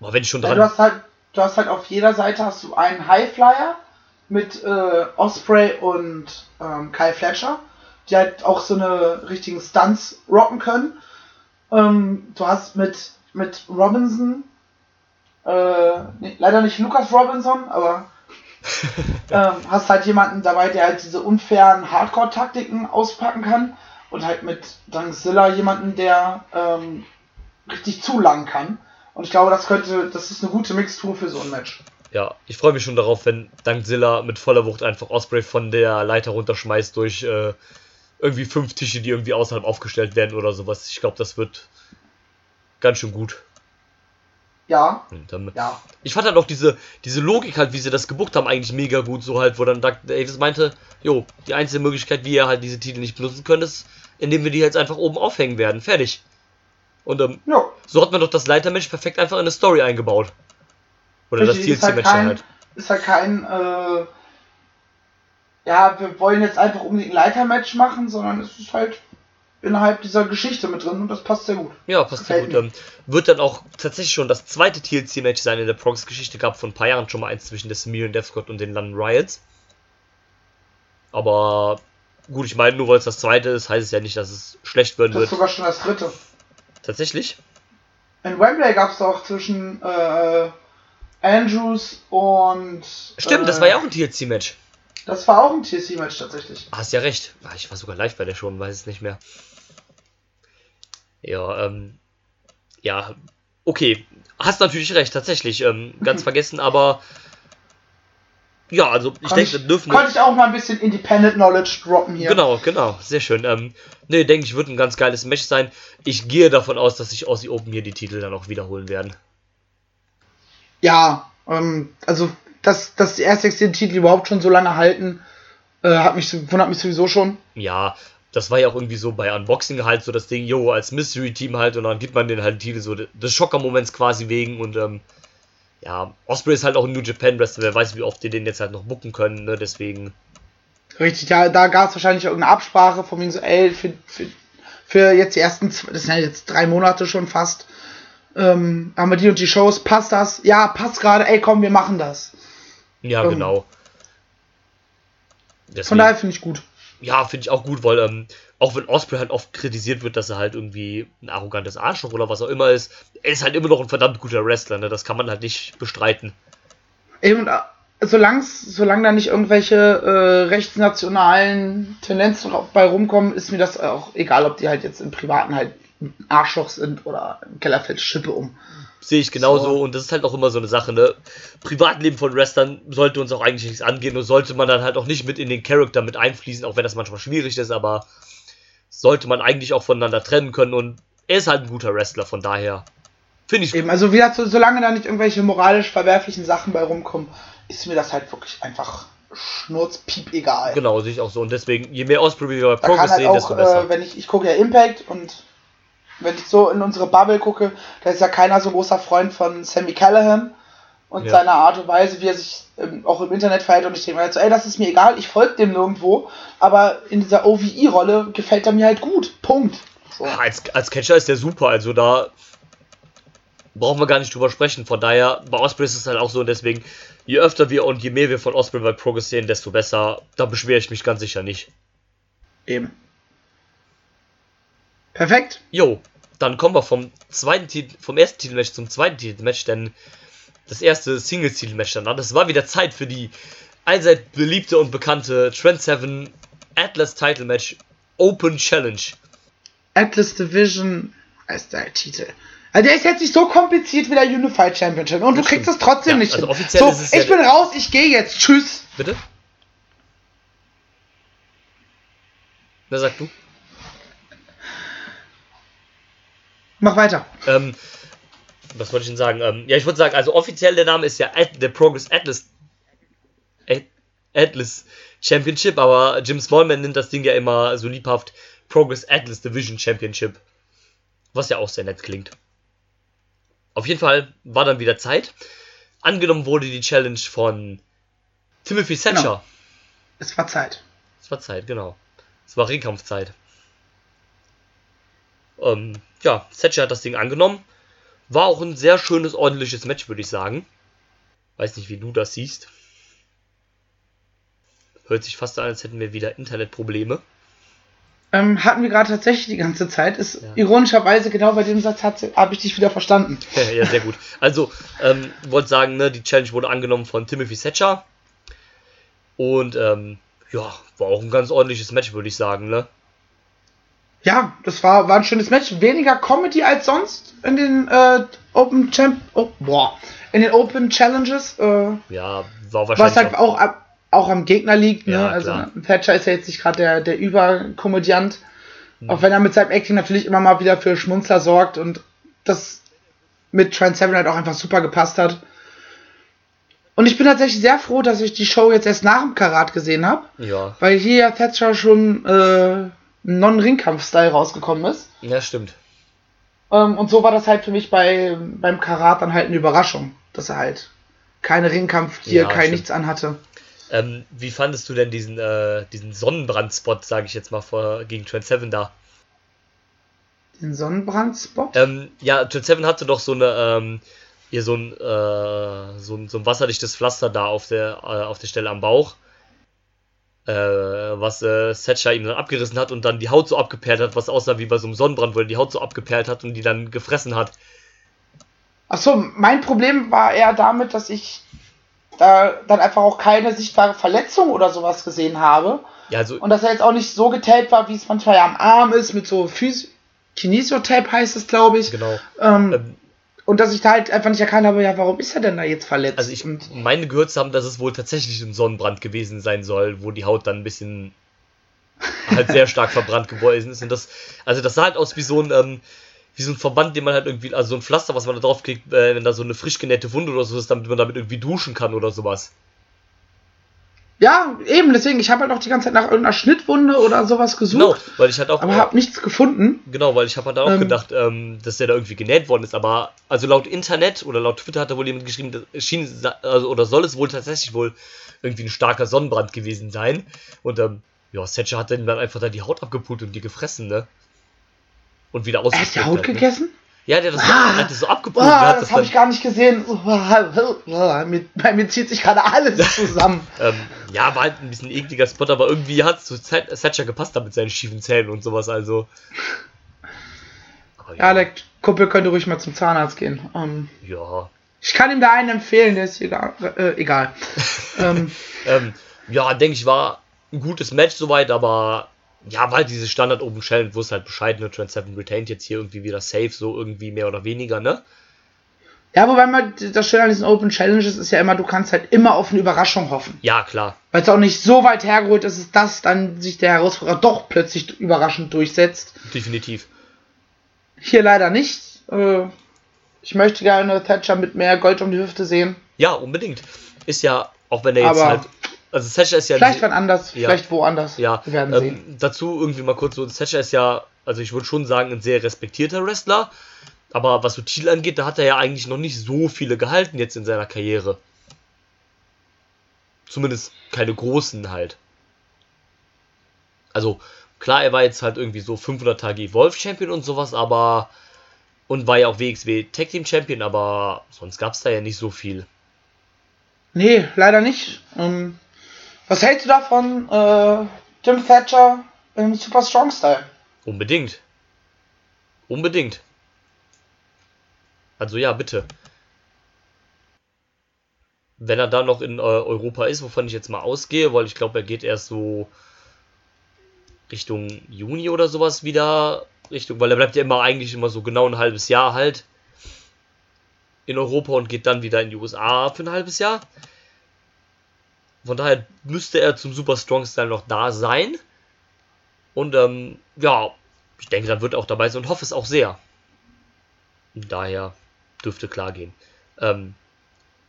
wenn ich schon dran. Ja, du, hast halt, du hast halt auf jeder Seite hast du einen Highflyer mit äh, Osprey und ähm, Kai Fletcher, die halt auch so eine richtigen Stunts rocken können. Ähm, du hast mit mit Robinson. Äh, nee, leider nicht Lukas Robinson, aber <laughs> ähm, hast halt jemanden dabei, der halt diese unfairen Hardcore-Taktiken auspacken kann. Und halt mit Dankzilla jemanden, der ähm, richtig zulangen kann. Und ich glaube, das könnte, das ist eine gute Mixtur für so ein Match. Ja, ich freue mich schon darauf, wenn Dankzilla mit voller Wucht einfach Osprey von der Leiter runterschmeißt durch äh, irgendwie fünf Tische, die irgendwie außerhalb aufgestellt werden oder sowas. Ich glaube, das wird ganz schön gut. Ja. Dann, ja. Ich fand halt auch diese, diese Logik halt, wie sie das gebucht haben, eigentlich mega gut. So halt, wo dann Doug Davis meinte, jo, die einzige Möglichkeit, wie ihr halt diese Titel nicht benutzen könnt, ist, indem wir die jetzt einfach oben aufhängen werden. Fertig. Und ähm, ja. so hat man doch das Leitermatch perfekt einfach in eine Story eingebaut. Oder Richtig, das TLC-Match halt, halt. Ist halt kein, äh, ja, wir wollen jetzt einfach unbedingt ein Leitermatch machen, sondern es ist halt innerhalb dieser Geschichte mit drin und das passt sehr gut. Ja, passt sehr gut. Ähm, wird dann auch tatsächlich schon das zweite TLC-Match sein in der Prox-Geschichte. Gab vor ein paar Jahren schon mal eins zwischen der Samir Death Squad und den London Riots. Aber gut, ich meine, nur weil es das zweite ist, heißt es ja nicht, dass es schlecht werden das wird. Das ist sogar schon das dritte. Tatsächlich? In Wembley gab es auch zwischen äh, Andrews und. Stimmt, äh, das war ja auch ein TLC-Match. Das war auch ein TLC-Match tatsächlich. Hast ja recht. Ah, ich war sogar live bei der schon, weiß es nicht mehr. Ja, ähm, ja, okay. Hast natürlich recht, tatsächlich. Ähm, ganz <laughs> vergessen, aber ja, also ich denke, wir dürfen. Konnte ich auch mal ein bisschen Independent Knowledge droppen hier. Genau, genau, sehr schön. Ähm, ne, denke ich, wird ein ganz geiles Match sein. Ich gehe davon aus, dass sich Aussie Open hier die Titel dann auch wiederholen werden. Ja, ähm, also dass, dass die Air den Titel überhaupt schon so lange halten, äh, hat mich, wundert mich sowieso schon. Ja, das war ja auch irgendwie so bei Unboxing halt so das Ding, jo, als Mystery-Team halt und dann gibt man den halt den Titel so des Schocker-Moments quasi wegen und ähm, ja, Osprey ist halt auch ein New Japan Wrestler, wer weiß, wie oft die den jetzt halt noch bucken können, ne, deswegen. Richtig, ja, da gab es wahrscheinlich irgendeine Absprache von wegen so, ey, für, für, für jetzt die ersten, das sind ja jetzt drei Monate schon fast, ähm, haben wir die und die Shows, passt das? Ja, passt gerade, ey, komm, wir machen das. Ja, ähm, genau. Deswegen, von daher finde ich gut. ja, finde ich auch gut, weil ähm, auch wenn Osprey halt oft kritisiert wird, dass er halt irgendwie ein arrogantes Arschloch oder was auch immer ist, er ist halt immer noch ein verdammt guter Wrestler, ne? Das kann man halt nicht bestreiten. Eben, äh, solange solange da nicht irgendwelche äh, rechtsnationalen Tendenzen bei rumkommen, ist mir das auch egal, ob die halt jetzt im Privaten halt ein Arschloch sind oder im Keller fällt Schippe um. Sehe ich genauso So. und das ist halt auch immer so eine Sache, ne? Privatleben von Wrestlern sollte uns auch eigentlich nichts angehen und sollte man dann halt auch nicht mit in den Charakter mit einfließen, auch wenn das manchmal schwierig ist, aber sollte man eigentlich auch voneinander trennen können und er ist halt ein guter Wrestler, von daher finde ich Eben, also wie gesagt, so, solange da nicht irgendwelche moralisch verwerflichen Sachen bei rumkommen, ist mir das halt wirklich einfach schnurzpiep egal. Genau, sehe ich auch so. Und deswegen, je mehr Osprey wir bei Progress halt sehen, desto auch, besser. äh, wenn ich, ich gucke ja Impact und wenn ich so in unsere Bubble gucke, da ist ja keiner so großer Freund von Sammy Callahan und Ja. seiner Art und Weise, wie er sich ähm, auch im Internet verhält. Und ich denke mir halt so, ey, das ist mir egal, ich folge dem nirgendwo, aber in dieser OVI-Rolle gefällt er mir halt gut. Punkt. So. Ja, als, als Catcher ist der super, also da brauchen wir gar nicht drüber sprechen. Von daher, bei Osprey ist es halt auch so und deswegen, je öfter wir und je mehr wir von Osprey bei Progress sehen, desto besser. Da beschwere ich mich ganz sicher nicht. Eben. Perfekt. Jo, dann kommen wir vom zweiten Titel, vom ersten Titelmatch zum zweiten Titelmatch, denn das erste Singles-Titelmatch dann. Das war wieder Zeit für die allseits beliebte und bekannte Trend 7 Atlas Title Match Open Challenge. Atlas Division ist der Titel. Also der ist jetzt nicht so kompliziert wie der Unified Championship und Das du kriegst stimmt. es trotzdem Ja, nicht also hin. offiziell so, ist es ich ja- bin raus, ich gehe jetzt. Tschüss. Bitte? Na, sag du? Mach weiter. Ähm, was wollte ich denn sagen? Ähm, ja, ich würde sagen, also offiziell der Name ist ja At der Progress Atlas At Atlas Championship, aber Jim Smallman nennt das Ding ja immer so liebhaft Progress Atlas Division Championship. Was ja auch sehr nett klingt. Auf jeden Fall war dann wieder Zeit. Angenommen wurde die Challenge von Timothy Thatcher. Genau. Es war Zeit. Es war Zeit, genau. Es war Ringkampfzeit. Ähm, ja, Thatcher hat das Ding angenommen. War auch ein sehr schönes, ordentliches Match, würde ich sagen. Weiß nicht, wie du das siehst. Hört sich fast an, als hätten wir wieder Internetprobleme. Ähm, hatten wir gerade tatsächlich die ganze Zeit. Ist Ja. ironischerweise genau bei dem Satz habe ich dich wieder verstanden. <laughs> ja, sehr gut. Also, ähm, wollte sagen, ne, die Challenge wurde angenommen von Timothy Thatcher. Und, ähm, ja, war auch ein ganz ordentliches Match, würde ich sagen, ne? Ja, das war, war ein schönes Match. Weniger Comedy als sonst in den äh, Open Champ oh, boah, in den Open Challenges. Äh, Ja, war wahrscheinlich. was halt auch, ab- auch am Gegner liegt. Ne? Ja, also klar. Thatcher ist ja jetzt nicht gerade der, der Überkomödiant. Mhm. Auch wenn er mit seinem Acting natürlich immer mal wieder für Schmunzler sorgt und das mit Trent Seven halt auch einfach super gepasst hat. Und ich bin tatsächlich sehr froh, dass ich die Show jetzt erst nach dem Karat gesehen habe, ja, weil hier ja Thatcher schon äh, Non-Ringkampf-Style rausgekommen ist. ja, stimmt. Ähm, und so war das halt für mich bei, beim Karat dann halt eine Überraschung, dass er halt keine Ringkampfgier, Ja, kein stimmt. nichts anhatte. Ähm, wie fandest du denn diesen, äh, diesen Sonnenbrandspot, sage ich jetzt mal, vor, gegen Trent Seven da? Den Sonnenbrandspot? Ähm, ja, Trent Seven hatte doch so eine, ähm, hier so ein, äh, so ein, so ein wasserdichtes Pflaster da auf der, äh, auf der Stelle am Bauch. Äh, was äh, Thatcher ihm dann abgerissen hat und dann die Haut so abgeperlt hat, was aussah wie bei so einem Sonnenbrand, wo er die Haut so abgeperlt hat und die dann gefressen hat. Achso, mein Problem war eher damit, dass ich da dann einfach auch keine sichtbare Verletzung oder sowas gesehen habe. Ja, also, Und dass er jetzt auch nicht so getaped war, wie es manchmal ja am Arm ist, mit so Phys Kinesiotape heißt es, glaube ich. genau. Ähm, Ähm, und dass ich da halt einfach nicht erkannt habe, ja, warum ist er denn da jetzt verletzt? Also ich und, meine gehört zu haben, dass es wohl tatsächlich ein Sonnenbrand gewesen sein soll, wo die Haut dann ein bisschen halt sehr stark verbrannt geworden ist. Und das, also das sah halt aus wie so ein, ähm, wie so ein Verband, den man halt irgendwie, also so ein Pflaster, was man da drauf kriegt, äh, wenn da so eine frisch genähte Wunde oder so ist, damit man damit irgendwie duschen kann oder sowas. Ja, eben, deswegen, ich habe halt auch die ganze Zeit nach irgendeiner Schnittwunde oder sowas Genau, gesucht, weil ich halt auch, aber habe nichts gefunden. genau, weil ich habe halt auch Ähm. gedacht, ähm, dass der da irgendwie genäht worden ist, aber also laut Internet oder laut Twitter hat da wohl jemand geschrieben, das schien, also, oder soll es wohl tatsächlich wohl irgendwie ein starker Sonnenbrand gewesen sein. Und ähm, ja, Thatcher hat dann einfach da die Haut abgepult und die gefressen, ne? Und wieder Er hat die Haut halt, ne? gegessen? Ja, der hat das, Ah, hat das so abgepumpt. Ah, das das habe ich gar nicht gesehen. <laughs> Bei mir zieht sich gerade alles <laughs> zusammen. ähm, ja, war halt ein bisschen ekliger Spot, aber irgendwie hat es zu Thatcher gepasst da mit seinen schiefen Zähnen und sowas, also. Aber Ja, der Kumpel könnte ruhig mal zum Zahnarzt gehen. Ähm, ja. ich kann ihm da einen empfehlen, der ist egal. Äh, egal. <laughs> ähm, Ähm, ja, denke ich, war ein gutes Match soweit, aber ja, war halt diese Standard Open Challenge, wo es halt Bescheid, ne, Trent Seven retained jetzt hier irgendwie wieder safe, so irgendwie mehr oder weniger, ne? ja, wobei man das Schöne an diesen Open Challenges ist ja immer, du kannst halt immer auf eine Überraschung hoffen. Ja, klar. Weil es auch nicht so weit hergeholt ist, dass dann sich der Herausforderer doch plötzlich überraschend durchsetzt. Definitiv. Hier leider nicht. Äh, ich möchte gerne Thatcher mit mehr Gold um die Hüfte sehen. Ja, unbedingt. Ist ja, auch wenn er jetzt Aber halt. Also Thatcher ist ja. Vielleicht wann anders, Ja. vielleicht woanders. Ja, Wir werden sehen. ähm, dazu irgendwie mal kurz so, Thatcher ist ja, also ich würde schon sagen, ein sehr respektierter Wrestler, aber was so Titel angeht, da hat er ja eigentlich noch nicht so viele gehalten jetzt in seiner Karriere. Zumindest keine großen halt. Also, klar, er war jetzt halt irgendwie so 500 Tage Evolve Champion und sowas, aber und war ja auch WXW Tag Team Champion, aber sonst gab es da ja nicht so viel. Nee, leider nicht. Ähm, was hältst du davon, äh, Jim Thatcher im Super Strong Style? Unbedingt. Unbedingt. Also ja, bitte. Wenn er da noch in äh, Europa ist, wovon ich jetzt mal ausgehe, weil ich glaube, er geht erst so Richtung Juni oder sowas wieder. Richtung, weil er bleibt ja immer eigentlich immer so genau ein halbes Jahr halt in Europa und geht dann wieder in die USA für ein halbes Jahr. Von daher müsste er zum Super Strong Style noch da sein. Und ähm, ja, ich denke, dann wird er auch dabei sein und hoffe es auch sehr. Daher dürfte klar gehen. Ähm,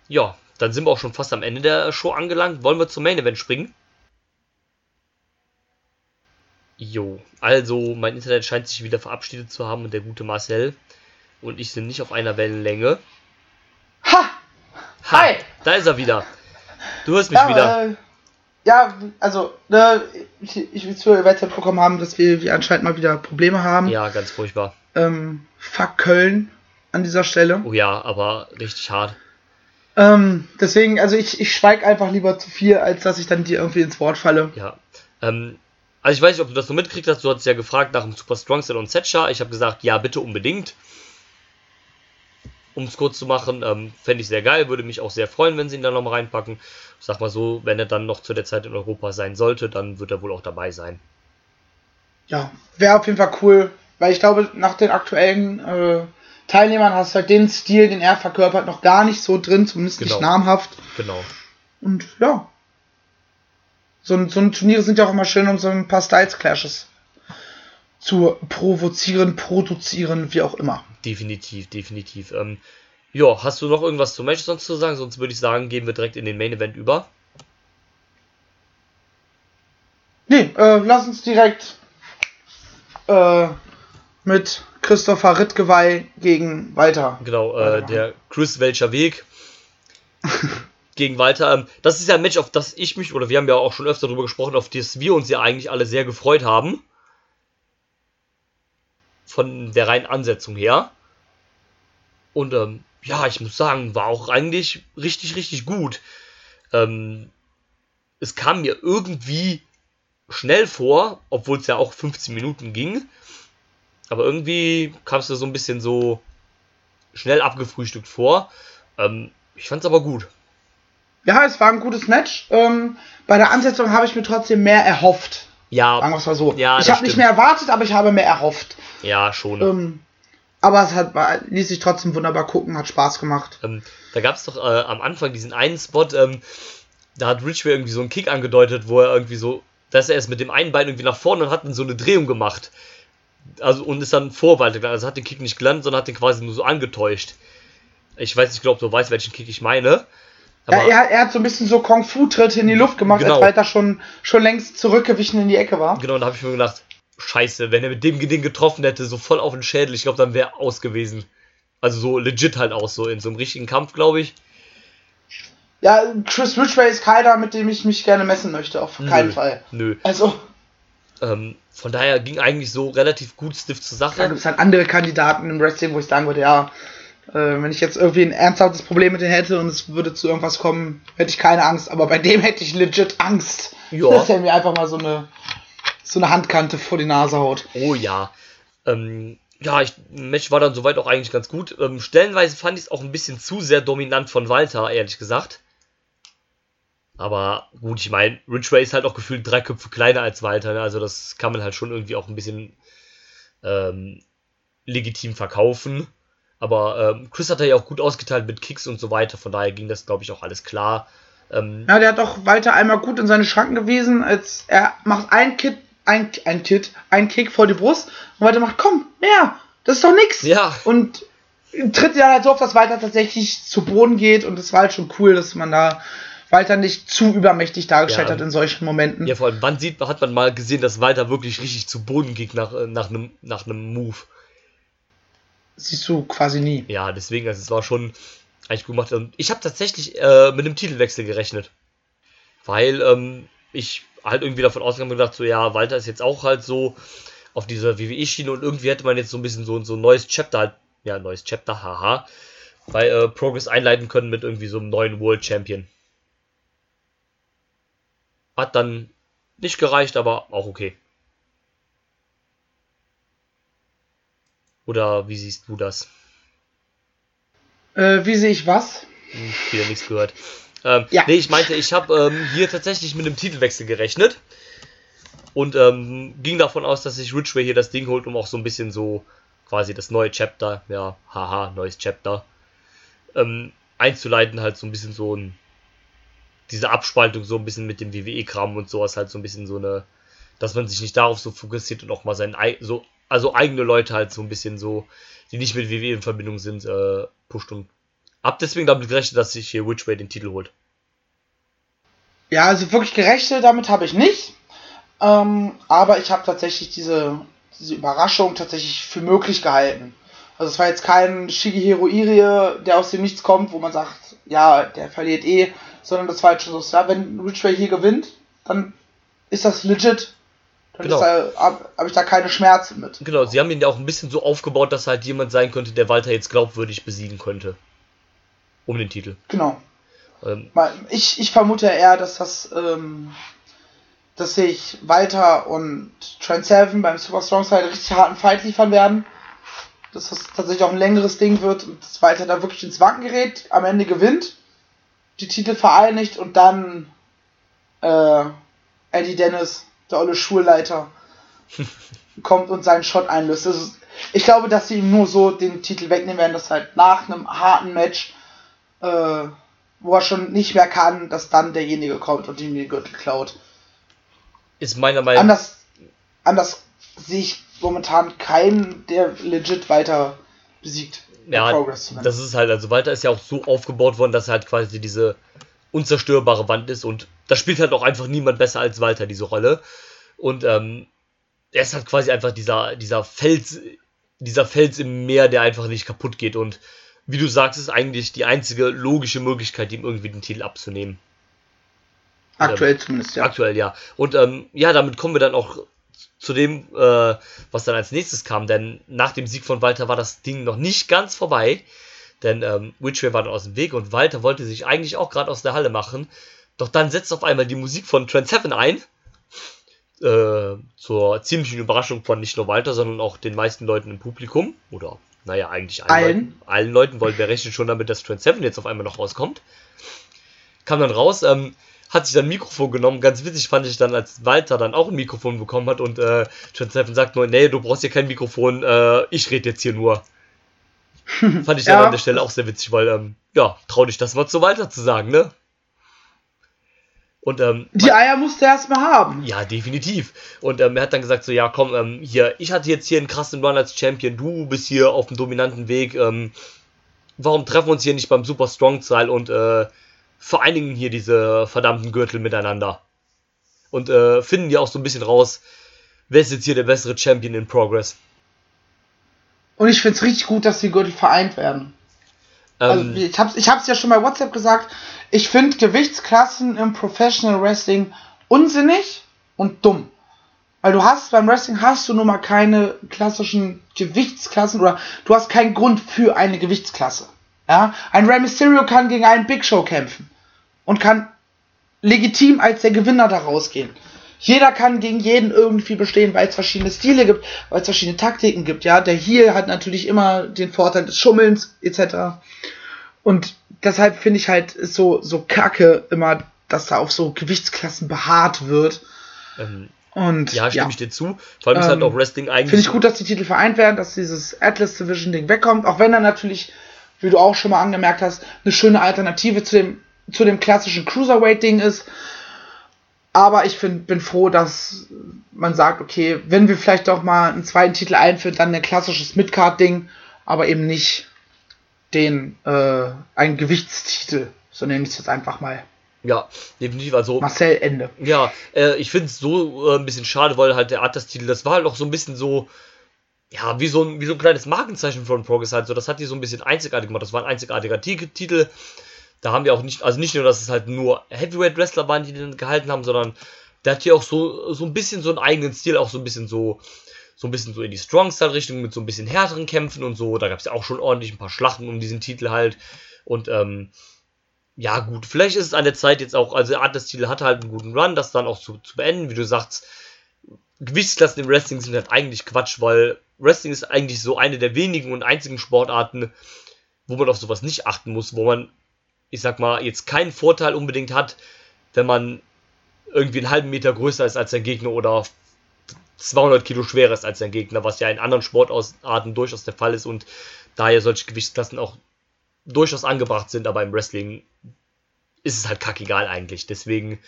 ja, dann sind wir auch schon fast am Ende der Show angelangt. Wollen wir zum Main Event springen? Jo, also mein Internet scheint sich wieder verabschiedet zu haben und der gute Marcel und ich sind nicht auf einer Wellenlänge. Ha! Ha, Hi! Da ist er wieder. Du hörst mich Ja, wieder. äh, ja also, ne, ich, ich will zu erweitert bekommen haben, dass wir, wir anscheinend mal wieder Probleme haben. Ja, ganz furchtbar. Ähm, fuck Köln an dieser Stelle. Oh ja, aber richtig hart. Ähm, deswegen, also ich, ich schweig einfach lieber zu viel, als dass ich dann dir irgendwie ins Wort falle. Ja. Ähm, also ich weiß nicht, ob du das so mitgekriegt hast. Du hast ja gefragt nach dem Super Strong Style und Setcher. Ich habe gesagt, ja, bitte unbedingt. Um es kurz zu machen, ähm, fände ich sehr geil. Würde mich auch sehr freuen, wenn sie ihn da nochmal reinpacken. Ich sag mal so, wenn er dann noch zu der Zeit in Europa sein sollte, dann wird er wohl auch dabei sein. Ja, wäre auf jeden Fall cool, weil ich glaube, nach den aktuellen äh, Teilnehmern hast du halt den Stil, den er verkörpert, noch gar nicht so drin, zumindest Genau. nicht namhaft. Genau. Und ja. So, ein- so ein Turniere sind ja auch immer schön, um so ein paar Styles-Clashes zu provozieren, produzieren, wie auch immer. Definitiv, definitiv. Ähm, ja, hast du noch irgendwas zum Match sonst zu sagen? Sonst würde ich sagen, gehen wir direkt in den Main Event über. Nee, äh, lass uns direkt äh, mit Christopher Rittgeweih gegen Walter. Genau, äh, der Chris Welcher Weg <laughs> gegen Walter. Ähm, das ist ja ein Match, auf das ich mich, oder wir haben ja auch schon öfter darüber gesprochen, auf das wir uns ja eigentlich alle sehr gefreut haben. Von der reinen Ansetzung her. Und ähm, ja, ich muss sagen, war auch eigentlich richtig, richtig gut. Ähm, es kam mir irgendwie schnell vor, obwohl es ja auch 15 Minuten ging. Aber irgendwie kam es mir so ein bisschen so schnell abgefrühstückt vor. Ähm, ich fand es aber gut. Ja, es war ein gutes Match. Ähm, bei der Ansetzung habe ich mir trotzdem mehr erhofft. Ja, Sagen wir es mal so. Ja, ich habe nicht mehr erwartet, aber ich habe mehr erhofft. Ja, schon. Ähm, aber es hat, ließ sich trotzdem wunderbar gucken, hat Spaß gemacht. Ähm, da gab es doch äh, am Anfang diesen einen Spot, ähm, da hat Ridgway irgendwie so einen Kick angedeutet, wo er irgendwie so, dass er ist mit dem einen Bein irgendwie nach vorne und hat dann so eine Drehung gemacht. Also und ist dann vor. Also hat den Kick nicht gelandet, sondern hat den quasi nur so angetäuscht. Ich weiß nicht, ich glaube, du weißt, welchen Kick ich meine. Aber Ja, er, er hat so ein bisschen so Kung-Fu-Tritte in die Luft gemacht, Genau. als Walter schon, schon längst zurückgewichen in die Ecke war. genau, da habe ich mir gedacht, scheiße, wenn er mit dem Ding getroffen hätte, so voll auf den Schädel, ich glaube, dann wäre aus gewesen. Also so legit halt aus, so in so einem richtigen Kampf, glaube ich. Ja, Chris Ridgway ist keiner, mit dem ich mich gerne messen möchte, auf keinen Nö. Fall. Nö. Also, Ähm, von daher ging eigentlich so relativ gut stiff zur Sache. Da gibt es halt andere Kandidaten im Wrestling, wo ich sagen würde, ja, äh, wenn ich jetzt irgendwie ein ernsthaftes Problem mit denen hätte und es würde zu irgendwas kommen, hätte ich keine Angst. Aber bei dem hätte ich legit Angst, Ja. dass er mir einfach mal so eine, so eine Handkante vor die Nase haut. Oh ja. Ähm, ja, ich, Match war dann soweit auch eigentlich ganz gut. Ähm, stellenweise fand ich es auch ein bisschen zu sehr dominant von Walter, ehrlich gesagt. Aber gut, ich meine, Ridgeway ist halt auch gefühlt drei Köpfe kleiner als Walter, ne? also das kann man halt schon irgendwie auch ein bisschen ähm, legitim verkaufen. Aber ähm, Chris hat er ja auch gut ausgeteilt mit Kicks und so weiter, von daher ging das, glaube ich, auch alles klar. Ähm, Ja, der hat doch Walter einmal gut in seine Schranken gewiesen, als er macht ein Kit, ein, ein Kit, ein Kick vor die Brust und Walter macht, komm, mehr, das ist doch nix. Ja. Und tritt dann halt so auf, dass Walter tatsächlich zu Boden geht und das war halt schon cool, dass man da Walter nicht zu übermächtig dargestellt Ja. hat in solchen Momenten. ja, vor allem, wann sieht, hat man mal gesehen, dass Walter wirklich richtig zu Boden ging nach, äh, nach einem nach einem Move? Siehst du quasi nie. Ja, deswegen, also es war schon eigentlich gut gemacht. Und ich habe tatsächlich äh, mit einem Titelwechsel gerechnet. Weil ähm, ich halt irgendwie davon ausgegangen gedacht, so, ja, Walter ist jetzt auch halt so auf dieser WWE-Schiene und irgendwie hätte man jetzt so ein bisschen so, so ein neues Chapter halt, ja, neues Chapter, haha, bei äh, Progress einleiten können mit irgendwie so einem neuen World Champion. Hat dann nicht gereicht, aber auch okay. Oder wie siehst du das? Äh, wie sehe ich was? Hm, wieder nichts gehört. Ähm, Ja. Nee, ich meinte, ich habe ähm, hier tatsächlich mit einem Titelwechsel gerechnet. Und ähm, ging davon aus, dass sich Ridgeway hier das Ding holt, um auch so ein bisschen so quasi das neue Chapter, ja, haha, neues Chapter, ähm, einzuleiten, halt so ein bisschen so ein, diese Abspaltung so ein bisschen mit dem WWE-Kram und sowas, halt so ein bisschen so eine, dass man sich nicht darauf so fokussiert und auch mal sein, ei- so, also eigene Leute halt so ein bisschen so, die nicht mit WWE in Verbindung sind, äh, pusht und hab deswegen damit gerechnet, dass sich hier Ridgeway den Titel holt. Ja, also wirklich gerechnet damit habe ich nicht. Ähm, aber ich habe tatsächlich diese, diese Überraschung tatsächlich für möglich gehalten. Also es war jetzt kein Shigehiro Irie, der aus dem Nichts kommt, wo man sagt, ja, der verliert eh, sondern das war halt schon so, ja, wenn Ridgeway hier gewinnt, dann ist das legit. Dann Genau. habe hab ich da keine Schmerzen mit. Genau, sie haben ihn ja auch ein bisschen so aufgebaut, dass halt jemand sein könnte, der Walter jetzt glaubwürdig besiegen könnte. Um den Titel. Genau. Ähm, Ich, ich vermute eher, dass das, ähm, dass sich Walter und Trent Seven beim Super Strong Side richtig harten Fight liefern werden. Dass das tatsächlich auch ein längeres Ding wird und dass Walter da wirklich ins Wanken gerät, am Ende gewinnt, die Titel vereinigt und dann äh, Eddie Dennis, der olle Schulleiter, <laughs> kommt und seinen Shot einlöst. Also, ich glaube, dass sie ihm nur so den Titel wegnehmen werden, dass halt nach einem harten Match äh, wo er schon nicht mehr kann, dass dann derjenige kommt und ihm den Gürtel klaut. ist meiner Meinung Anders, anders sehe ich momentan keinen, der legit weiter besiegt. ja, das ist halt, also Walter ist ja auch so aufgebaut worden, dass er halt quasi diese unzerstörbare Wand ist und da spielt halt auch einfach niemand besser als Walter diese Rolle. Und ähm, er ist halt quasi einfach dieser, dieser Fels, dieser Fels im Meer, der einfach nicht kaputt geht und wie du sagst, ist eigentlich die einzige logische Möglichkeit, ihm irgendwie den Titel abzunehmen. Aktuell zumindest, ja. Aktuell, ja. Und ähm, ja, damit kommen wir dann auch zu dem, äh, was dann als nächstes kam. Denn nach dem Sieg von Walter war das Ding noch nicht ganz vorbei. Denn ähm, Witchway war dann aus dem Weg und Walter wollte sich eigentlich auch gerade aus der Halle machen. Doch dann setzt auf einmal die Musik von Trent Seven ein. Äh, zur ziemlichen Überraschung von nicht nur Walter, sondern auch den meisten Leuten im Publikum. Oder, naja, eigentlich allen. Allen. Leuten, allen Leuten, weil wir rechnen schon damit, dass Trent Seven jetzt auf einmal noch rauskommt. Kam dann raus, ähm, hat sich dann ein Mikrofon genommen. Ganz witzig fand ich dann, als Walter dann auch ein Mikrofon bekommen hat und äh, Trent Seven sagt nur, nee, du brauchst hier kein Mikrofon, äh, ich rede jetzt hier nur. <laughs> fand ich dann Ja. an der Stelle auch sehr witzig, weil, ähm, ja, trau dich das mal zu Walter zu sagen, ne? Und, ähm, Die Eier musste er erstmal haben. ja, definitiv. Und ähm, er hat dann gesagt, so, ja, komm, ähm, hier, ich hatte jetzt hier einen krassen Run als Champion, du bist hier auf dem dominanten Weg, ähm, warum treffen wir uns hier nicht beim Super Strong Style und äh, vereinigen hier diese verdammten Gürtel miteinander? Und äh, finden ja auch so ein bisschen raus, wer ist jetzt hier der bessere Champion in Progress? Und ich finde es richtig gut, dass die Gürtel vereint werden. Also, Ähm, ich hab's, ich hab's ja schon bei WhatsApp gesagt. Ich finde Gewichtsklassen im Professional Wrestling unsinnig und dumm. Weil du hast beim Wrestling hast du nun mal keine klassischen Gewichtsklassen oder du hast keinen Grund für eine Gewichtsklasse. Ja, ein Rey Mysterio kann gegen einen Big Show kämpfen und kann legitim als der Gewinner da rausgehen. Jeder kann gegen jeden irgendwie bestehen, weil es verschiedene Stile gibt, weil es verschiedene Taktiken gibt. Ja, der Heel hat natürlich immer den Vorteil des Schummelns etc. Und deshalb finde ich halt ist so so kacke immer, dass da auf so Gewichtsklassen beharrt wird. Ähm, Und ja, stimme ich dir zu. Vor allem ist halt Ähm, auch Wrestling eigentlich. Finde ich gut, dass die Titel vereint werden, dass dieses Atlas Division Ding wegkommt, auch wenn er natürlich, wie du auch schon mal angemerkt hast, eine schöne Alternative zu dem, zu dem klassischen Cruiserweight Ding ist. Aber ich find, bin froh, dass man sagt, okay, wenn wir vielleicht doch mal einen zweiten Titel einführen, dann ein klassisches Midcard-Ding, aber eben nicht den, äh, einen Gewichtstitel. So nenne ich es jetzt einfach mal. Ja, definitiv. Also, Marcel Ende. ja, äh, ich finde es so äh, ein bisschen schade, weil halt der Atlas-Titel, das war halt auch so ein bisschen so. Ja, wie so ein, wie so ein kleines Markenzeichen von Progress halt so. Das hat die so ein bisschen einzigartig gemacht. Das war ein einzigartiger Ti- Titel. Da haben wir auch nicht, also nicht nur, dass es halt nur Heavyweight Wrestler waren, die den gehalten haben, sondern der hat hier auch so, so ein bisschen so einen eigenen Stil, auch so ein bisschen so, so ein bisschen so in die Strong-Style-Richtung mit so ein bisschen härteren Kämpfen und so. Da gab es ja auch schon ordentlich ein paar Schlachten um diesen Titel halt. Und ähm, ja, gut, vielleicht ist es an der Zeit jetzt auch, also der Atlas-Titel hatte halt einen guten Run, das dann auch zu, zu beenden. Wie du sagst, Gewichtsklassen im Wrestling sind halt eigentlich Quatsch, weil Wrestling ist eigentlich so eine der wenigen und einzigen Sportarten, wo man auf sowas nicht achten muss, wo man, ich sag mal, jetzt keinen Vorteil unbedingt hat, wenn man irgendwie einen halben Meter größer ist als sein Gegner oder 200 Kilo schwerer ist als sein Gegner, was ja in anderen Sportarten durchaus der Fall ist und daher solche Gewichtsklassen auch durchaus angebracht sind, aber im Wrestling ist es halt kackegal eigentlich. Deswegen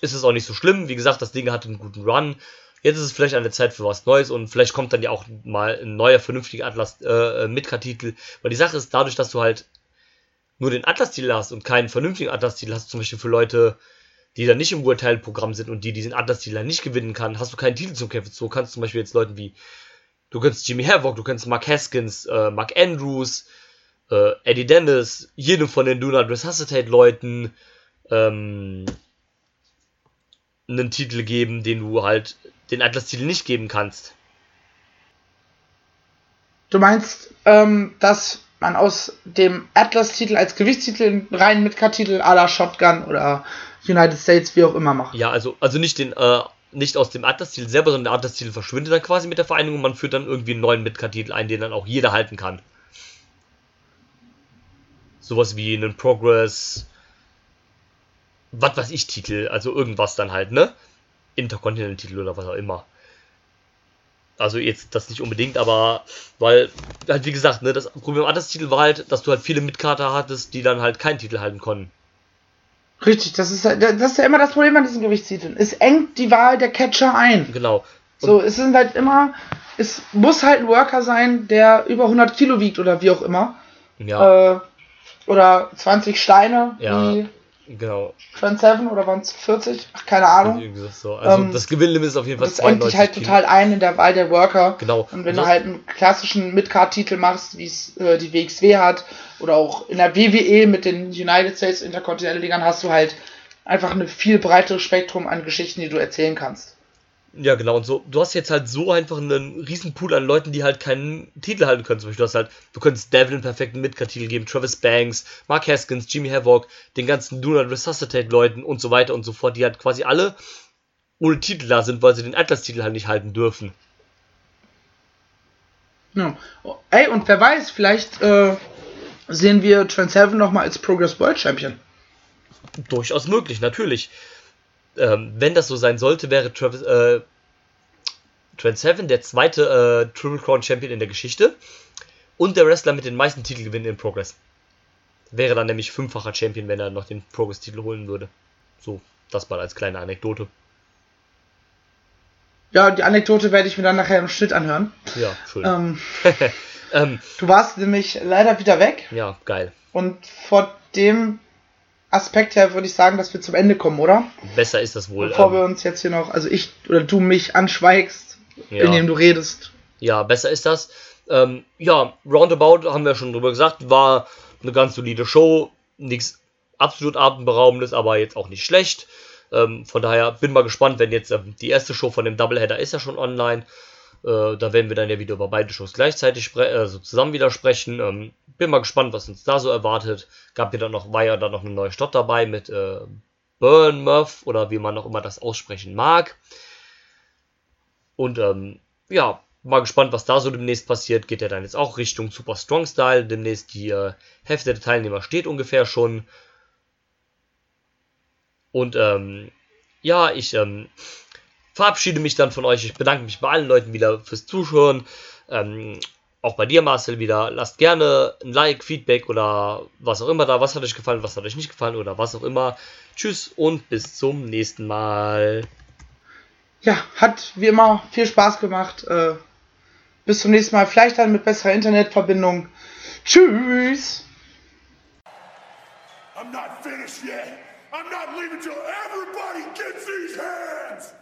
ist es auch nicht so schlimm. Wie gesagt, das Ding hatte einen guten Run. Jetzt ist es vielleicht an der Zeit für was Neues und vielleicht kommt dann ja auch mal ein neuer, vernünftiger Atlas äh, Midcard-Titel. Weil die Sache ist, dadurch, dass du halt nur den Atlas-Titel hast und keinen vernünftigen Atlas-Titel hast, zum Beispiel für Leute, die dann nicht im World Title Programm sind und die diesen Atlas-Titel dann nicht gewinnen kann, hast du keinen Titel zum Kämpfen. So kannst du zum Beispiel jetzt Leuten wie, du kannst Jimmy Havoc, du kannst Mark Haskins, äh, Mark Andrews, äh, Eddie Dennis, jedem von den Do Not Resuscitate Leuten, ähm, einen Titel geben, den du halt den Atlas-Titel nicht geben kannst. Du meinst, ähm, dass man aus dem Atlas-Titel als Gewichtstitel einen reinen Midcard-Titel à la Shotgun oder United States, wie auch immer macht? Ja, also, also nicht den, äh, nicht aus dem Atlas-Titel selber, sondern der Atlas-Titel verschwindet dann quasi mit der Vereinigung und man führt dann irgendwie einen neuen Midcard-Titel ein, den dann auch jeder halten kann. Sowas wie einen Progress, was weiß ich, Titel, also irgendwas dann halt, ne? Intercontinental-Titel oder was auch immer. Also jetzt das nicht unbedingt, aber weil, halt wie gesagt, ne, das Problem an das Titel war halt, dass du halt viele Mitkater hattest, die dann halt keinen Titel halten konnten. Richtig, das ist, das ist ja immer das Problem an diesen Gewichtstiteln. Es engt die Wahl der Catcher ein. Genau. So, es sind halt immer, es muss halt ein Worker sein, der über 100 Kilo wiegt oder wie auch immer. Ja, Äh, oder 20 Steine, Ja. wie genau. Trent Seven oder waren es 40? Ach, keine Ahnung. So. Also Ähm, das Gewinnlimit ist auf jeden Fall Das 92 halt Kilo. total ein in der Wahl der Worker. Genau. Und wenn Das- du halt einen klassischen Midcard-Titel machst, wie es äh, die WXW hat, oder auch in der WWE mit den United States Intercontinental Ligern, hast du halt einfach ein viel breiteres Spektrum an Geschichten, die du erzählen kannst. Ja, genau. Und so, du hast jetzt halt so einfach einen riesen Pool an Leuten, die halt keinen Titel halten können. Zum Beispiel, du hast halt, du könntest Devil einen perfekten Midcard-Titel geben, Travis Banks, Mark Haskins, Jimmy Havoc, den ganzen Do Not Resuscitate-Leuten und so weiter und so fort, die halt quasi alle ohne Titel da sind, weil sie den Atlas-Titel halt nicht halten dürfen. Ja. Ey, und wer weiß, vielleicht äh, sehen wir Trent Seven nochmal als Progress World Champion. Durchaus möglich, natürlich. Ähm, wenn das so sein sollte, wäre Travis, äh, Trent Seven der zweite äh, Triple Crown Champion in der Geschichte und der Wrestler mit den meisten Titelgewinnen in Progress. Wäre dann nämlich fünffacher Champion, wenn er noch den Progress-Titel holen würde. So, das mal als kleine Anekdote. Ja, die Anekdote werde ich mir dann nachher im Schnitt anhören. Ja, schön. Ähm, <laughs> ähm, du warst nämlich leider wieder weg. ja, geil. Und vor dem Aspekt her würde ich sagen, dass wir zum Ende kommen, oder? Besser ist das wohl. Bevor wir Ähm, uns jetzt hier noch, also ich oder du mich anschweigst, ja. indem du redest. Ja, besser ist das. Ähm, ja, Roundabout haben wir schon drüber gesagt, war eine ganz solide Show. Nichts absolut atemberaubendes, aber jetzt auch nicht schlecht. Ähm, von daher bin mal gespannt, wenn jetzt ähm, die erste Show von dem Doubleheader ist ja schon online. Äh, da werden wir dann ja wieder über beide Shows gleichzeitig also zusammen wieder sprechen. Ähm, bin mal gespannt, was uns da so erwartet. Gab ja dann noch, war ja dann noch eine neue Stadt dabei mit äh, Burnmouth oder wie man auch immer das aussprechen mag. Und ähm, ja, mal gespannt, was da so demnächst passiert. Geht ja dann jetzt auch Richtung Super Strong Style. Demnächst die äh, Hälfte der Teilnehmer steht ungefähr schon. Und ähm, ja, ich ähm, verabschiede mich dann von euch. Ich bedanke mich bei allen Leuten wieder fürs Zuschauen. Ähm, auch bei dir, Marcel, wieder. Lasst gerne ein Like, Feedback oder was auch immer da. Was hat euch gefallen, was hat euch nicht gefallen oder was auch immer. Tschüss und bis zum nächsten Mal. Ja, hat wie immer viel Spaß gemacht. Äh, bis zum nächsten Mal. Vielleicht dann mit besserer Internetverbindung. Tschüss. I'm not finished yet. I'm not leaving till everybody gets these hands.